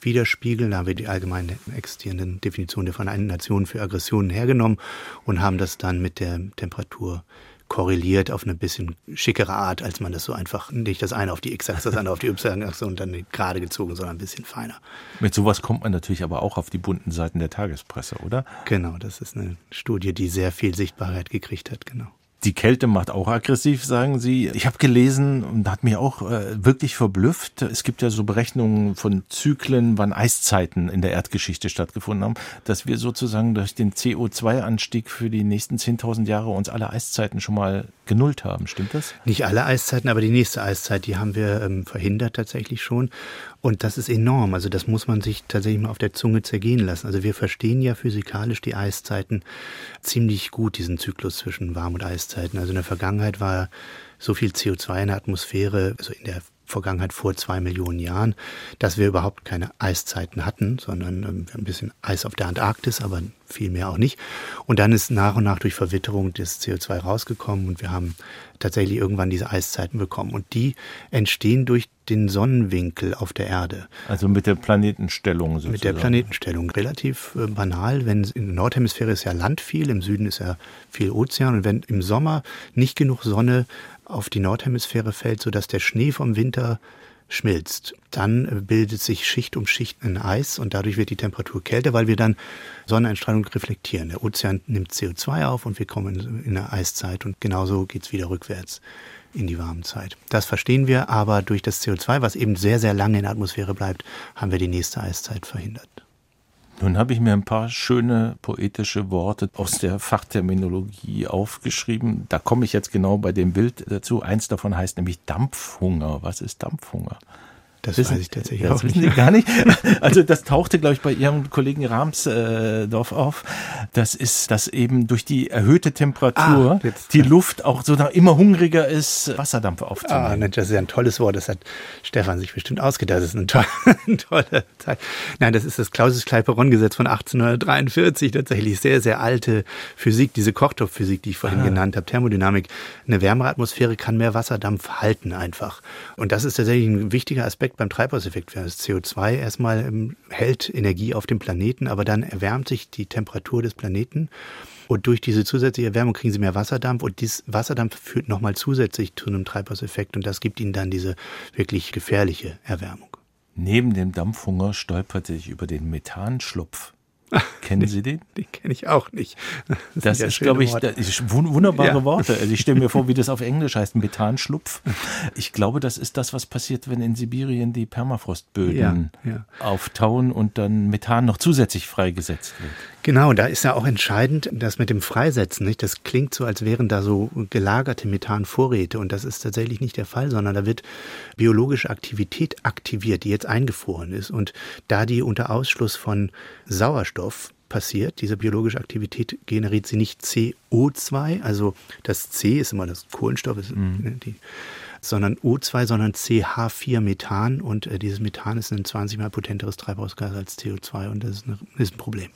widerspiegeln. Da haben wir die allgemein existierenden Definitionen der Vereinten Nationen für Aggressionen hergenommen und haben das dann mit der Temperatur korreliert auf eine bisschen schickere Art, als man das so einfach nicht das eine auf die X-Achse, das andere auf die Y-Achse und dann gerade gezogen, sondern ein bisschen feiner. Mit sowas kommt man natürlich aber auch auf die bunten Seiten der Tagespresse, oder? Genau, das ist eine Studie, die sehr viel Sichtbarkeit gekriegt hat, genau. Die Kälte macht auch aggressiv, sagen Sie. Ich habe gelesen und hat mich auch äh, wirklich verblüfft. Es gibt ja so Berechnungen von Zyklen, wann Eiszeiten in der Erdgeschichte stattgefunden haben, dass wir sozusagen durch den CO2-Anstieg für die nächsten 10.000 Jahre uns alle Eiszeiten schon mal genullt haben. Stimmt das? Nicht alle Eiszeiten, aber die nächste Eiszeit, die haben wir ähm, verhindert tatsächlich schon. Und das ist enorm. Also das muss man sich tatsächlich mal auf der Zunge zergehen lassen. Also wir verstehen ja physikalisch die Eiszeiten ziemlich gut, diesen Zyklus zwischen Warm- und Eiszeiten. Also in der Vergangenheit war so viel CO2 in der Atmosphäre, also in der Vergangenheit vor zwei Millionen Jahren, dass wir überhaupt keine Eiszeiten hatten, sondern ähm, ein bisschen Eis auf der Antarktis, aber viel mehr auch nicht. Und dann ist nach und nach durch Verwitterung das CO2 rausgekommen und wir haben tatsächlich irgendwann diese Eiszeiten bekommen. Und die entstehen durch den Sonnenwinkel auf der Erde. Also mit der Planetenstellung sozusagen. Mit der Planetenstellung. Relativ äh, banal, wenn in der Nordhemisphäre ist ja Land viel, im Süden ist ja viel Ozean und wenn im Sommer nicht genug Sonne auf die Nordhemisphäre fällt, sodass der Schnee vom Winter schmilzt. Dann bildet sich Schicht um Schicht ein Eis und dadurch wird die Temperatur kälter, weil wir dann Sonneneinstrahlung reflektieren. Der Ozean nimmt CO2 auf und wir kommen in eine Eiszeit und genauso geht's wieder rückwärts in die warme Zeit. Das verstehen wir, aber durch das CO2, was eben sehr, sehr lange in der Atmosphäre bleibt, haben wir die nächste Eiszeit verhindert. Nun habe ich mir ein paar schöne poetische Worte aus der Fachterminologie aufgeschrieben. Da komme ich jetzt genau bei dem Bild dazu. Eins davon heißt nämlich Dampfhunger. Was ist Dampfhunger? Das wissen, weiß ich tatsächlich das auch wissen nicht. Sie gar nicht. Also das tauchte, glaube ich, bei Ihrem Kollegen Ramsdorf auf. Das ist, dass eben durch die erhöhte Temperatur ah, die Luft auch so immer hungriger ist, Wasserdampf aufzunehmen. Ah, das ist ja ein tolles Wort. Das hat Stefan sich bestimmt ausgedacht. Das ist eine tolle, eine tolle Zeit. Nein, das ist das Clausius-Clapeyron-Gesetz von 1843. Tatsächlich sehr, sehr alte Physik, diese Kochtopfphysik, die ich vorhin ah. genannt habe, Thermodynamik. Eine wärmere Atmosphäre kann mehr Wasserdampf halten einfach. Und das ist tatsächlich ein wichtiger Aspekt beim Treibhauseffekt. Das CO2 erstmal ähm, hält Energie auf dem Planeten, aber dann erwärmt sich die Temperatur des Planeten. Und durch diese zusätzliche Erwärmung kriegen sie mehr Wasserdampf und dieses Wasserdampf führt nochmal zusätzlich zu einem Treibhauseffekt und das gibt ihnen dann diese wirklich gefährliche Erwärmung. Neben dem Dampfhunger stolperte ich über den Methanschlupf. Kennen Sie den? Den kenne ich auch nicht. Das, das ist, glaube ich, ist wunderbare ja. Worte. Also ich stelle mir vor, wie das auf Englisch heißt, Methanschlupf. Ich glaube, das ist das, was passiert, wenn in Sibirien die Permafrostböden ja, ja. auftauen und dann Methan noch zusätzlich freigesetzt wird. Genau, da ist ja auch entscheidend, das mit dem Freisetzen, nicht? Das klingt so, als wären da so gelagerte Methanvorräte und das ist tatsächlich nicht der Fall, sondern da wird biologische Aktivität aktiviert, die jetzt eingefroren ist und da die unter Ausschluss von Sauerstoff passiert, diese biologische Aktivität generiert sie nicht CO2, also das C ist immer das Kohlenstoff, ist, mhm. Ne, die, sondern O2, sondern CH4 Methan und äh, dieses Methan ist ein 20 mal potenteres Treibhausgas als CO2 und das ist, eine, ist ein Problem.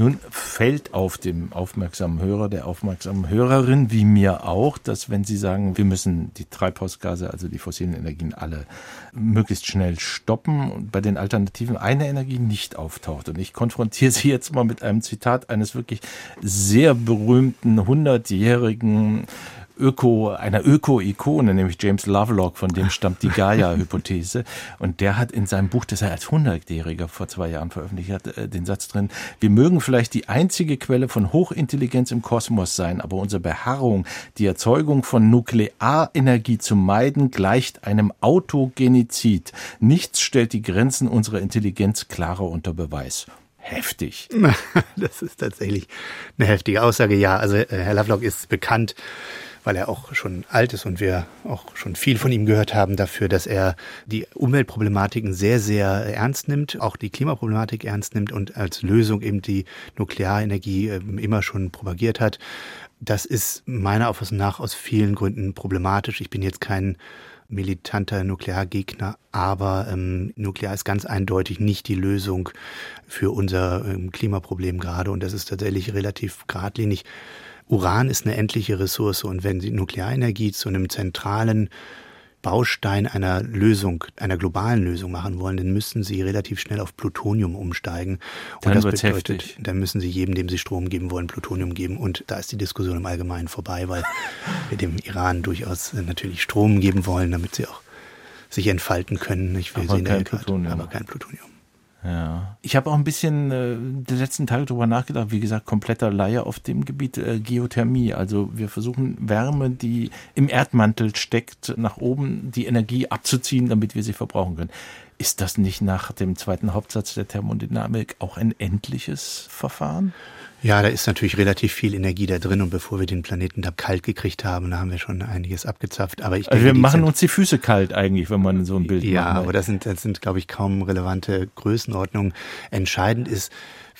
Nun fällt auf dem aufmerksamen Hörer, der aufmerksamen Hörerin, wie mir auch, dass wenn Sie sagen, wir müssen die Treibhausgase, also die fossilen Energien alle möglichst schnell stoppen und bei den Alternativen eine Energie nicht auftaucht. Und ich konfrontiere Sie jetzt mal mit einem Zitat eines wirklich sehr berühmten hundertjährigen Öko, einer Öko-Ikone, nämlich James Lovelock, von dem stammt die Gaia-Hypothese. Und der hat in seinem Buch, das er als Hundertjähriger vor zwei Jahren veröffentlicht hat, äh, den Satz drin, wir mögen vielleicht die einzige Quelle von Hochintelligenz im Kosmos sein, aber unsere Beharrung, die Erzeugung von Nuklearenergie zu meiden, gleicht einem Autogenizid. Nichts stellt die Grenzen unserer Intelligenz klarer unter Beweis heftig. Das ist tatsächlich eine heftige Aussage. Ja, also äh, Herr Lovelock ist bekannt, weil er auch schon alt ist und wir auch schon viel von ihm gehört haben dafür, dass er die Umweltproblematiken sehr, sehr ernst nimmt, auch die Klimaproblematik ernst nimmt und als Lösung eben die Nuklearenergie ähm, immer schon propagiert hat. Das ist meiner Auffassung nach aus vielen Gründen problematisch. Ich bin jetzt kein militanter Nukleargegner, aber ähm, Nuklear ist ganz eindeutig nicht die Lösung für unser ähm, Klimaproblem gerade und das ist tatsächlich relativ geradlinig. Uran ist eine endliche Ressource und wenn Sie Nuklearenergie zu einem zentralen Baustein einer Lösung, einer globalen Lösung machen wollen, dann müssen sie relativ schnell auf Plutonium umsteigen. Und dann das bedeutet, heftig. dann müssen sie jedem, dem sie Strom geben wollen, Plutonium geben. Und da ist die Diskussion im Allgemeinen vorbei, weil wir dem Iran durchaus natürlich Strom geben wollen, damit sie auch sich entfalten können. Ich will aber sie kein Plutonium. aber kein Plutonium. Ja. Ich habe auch ein bisschen äh, die letzten Tage darüber nachgedacht, wie gesagt, kompletter Laie auf dem Gebiet äh, Geothermie. Also wir versuchen Wärme, die im Erdmantel steckt, nach oben die Energie abzuziehen, damit wir sie verbrauchen können. Ist das nicht nach dem zweiten Hauptsatz der Thermodynamik auch ein endliches Verfahren? Ja, da ist natürlich relativ viel Energie da drin und bevor wir den Planeten da kalt gekriegt haben, da haben wir schon einiges abgezapft. Aber ich also denke, wir machen uns die Füße kalt eigentlich, wenn man so ein Bild ja, macht. Ja, aber das sind, das sind, glaube ich, kaum relevante Größenordnungen. Entscheidend ist,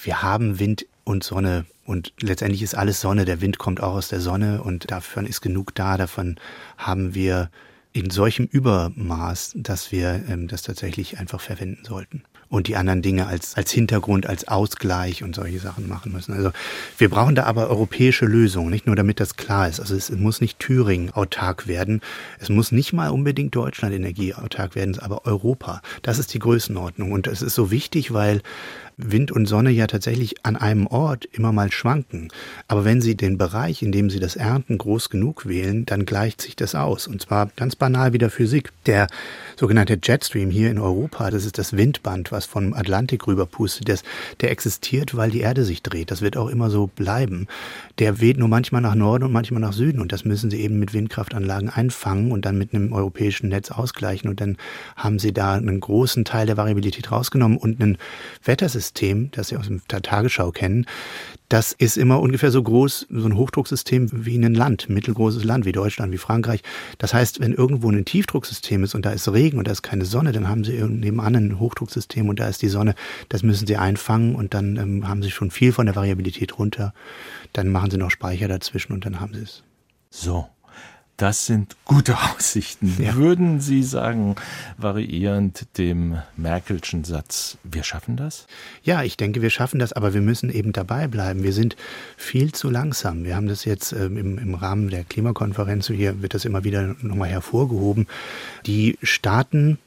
wir haben Wind und Sonne und letztendlich ist alles Sonne. Der Wind kommt auch aus der Sonne und davon ist genug da. Davon haben wir in solchem Übermaß, dass wir ähm, das tatsächlich einfach verwenden sollten und die anderen Dinge als, als Hintergrund, als Ausgleich und solche Sachen machen müssen. Also wir brauchen da aber europäische Lösungen, nicht nur damit das klar ist. Also es muss nicht Thüringen autark werden, es muss nicht mal unbedingt Deutschland energieautark werden, aber Europa. Das ist die Größenordnung und es ist so wichtig, weil Wind und Sonne ja tatsächlich an einem Ort immer mal schwanken. Aber wenn Sie den Bereich, in dem Sie das ernten, groß genug wählen, dann gleicht sich das aus. Und zwar ganz banal wie der Physik. Der sogenannte Jetstream hier in Europa, das ist das Windband, was vom Atlantik rüberpustet, das, der existiert, weil die Erde sich dreht. Das wird auch immer so bleiben. Der weht nur manchmal nach Norden und manchmal nach Süden. Und das müssen Sie eben mit Windkraftanlagen einfangen und dann mit einem europäischen Netz ausgleichen. Und dann haben Sie da einen großen Teil der Variabilität rausgenommen und ein Wettersystem System, das Sie aus der Tagesschau kennen, das ist immer ungefähr so groß, so ein Hochdrucksystem wie ein Land, mittelgroßes Land wie Deutschland, wie Frankreich. Das heißt, wenn irgendwo ein Tiefdrucksystem ist und da ist Regen und da ist keine Sonne, dann haben Sie nebenan ein Hochdrucksystem und da ist die Sonne. Das müssen Sie einfangen und dann ähm, haben Sie schon viel von der Variabilität runter. Dann machen Sie noch Speicher dazwischen und dann haben Sie es. So. Das sind gute Aussichten. Ja. Würden Sie sagen, variierend dem Merkelschen Satz, wir schaffen das? Ja, ich denke, wir schaffen das, aber wir müssen eben dabei bleiben. Wir sind viel zu langsam. Wir haben das jetzt ähm, im, im Rahmen der Klimakonferenz, hier wird das immer wieder nochmal hervorgehoben. Die Staaten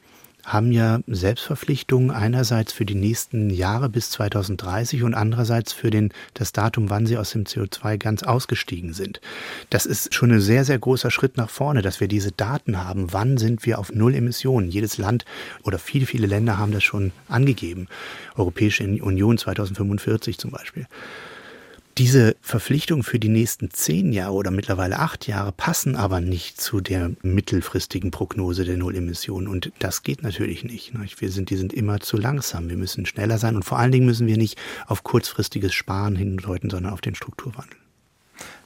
haben ja Selbstverpflichtungen einerseits für die nächsten Jahre bis 2030 und andererseits für den, das Datum, wann sie aus dem CO2 ganz ausgestiegen sind. Das ist schon ein sehr, sehr großer Schritt nach vorne, dass wir diese Daten haben. Wann sind wir auf Null Emissionen? Jedes Land oder viele, viele Länder haben das schon angegeben. Europäische Union 2045 zum Beispiel. Diese Verpflichtungen für die nächsten zehn Jahre oder mittlerweile acht Jahre passen aber nicht zu der mittelfristigen Prognose der Nullemissionen. Und das geht natürlich nicht. Wir sind, die sind immer zu langsam. Wir müssen schneller sein. Und vor allen Dingen müssen wir nicht auf kurzfristiges Sparen hindeuten, sondern auf den Strukturwandel.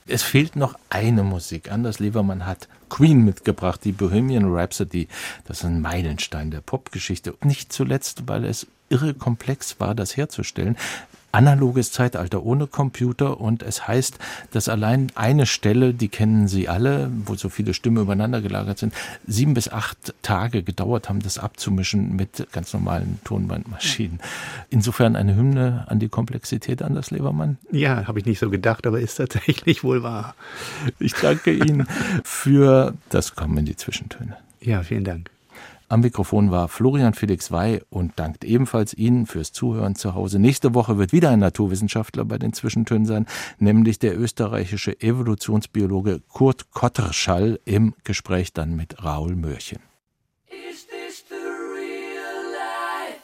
Es fehlt noch eine Musik. Anders Liebermann hat Queen mitgebracht, die Bohemian Rhapsody. Das ist ein Meilenstein der Popgeschichte. Nicht zuletzt, weil es irre komplex war, das herzustellen analoges Zeitalter ohne Computer und es heißt, dass allein eine Stelle, die kennen Sie alle, wo so viele Stimmen übereinander gelagert sind, sieben bis acht Tage gedauert haben, das abzumischen mit ganz normalen Tonbandmaschinen. Insofern eine Hymne an die Komplexität Anders Lebermann. Ja, habe ich nicht so gedacht, aber ist tatsächlich wohl wahr. Ich danke Ihnen für das Kommen in die Zwischentöne. Ja, vielen Dank. Am Mikrofon war Florian Felix Wey und dankt ebenfalls Ihnen fürs Zuhören zu Hause. Nächste Woche wird wieder ein Naturwissenschaftler bei den Zwischentönen sein, nämlich der österreichische Evolutionsbiologe Kurt Kotterschall im Gespräch dann mit Raoul Mörchen. Is this the real life?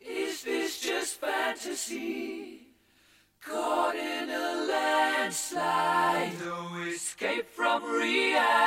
Is this just fantasy? Caught in a landslide, no escape from reality.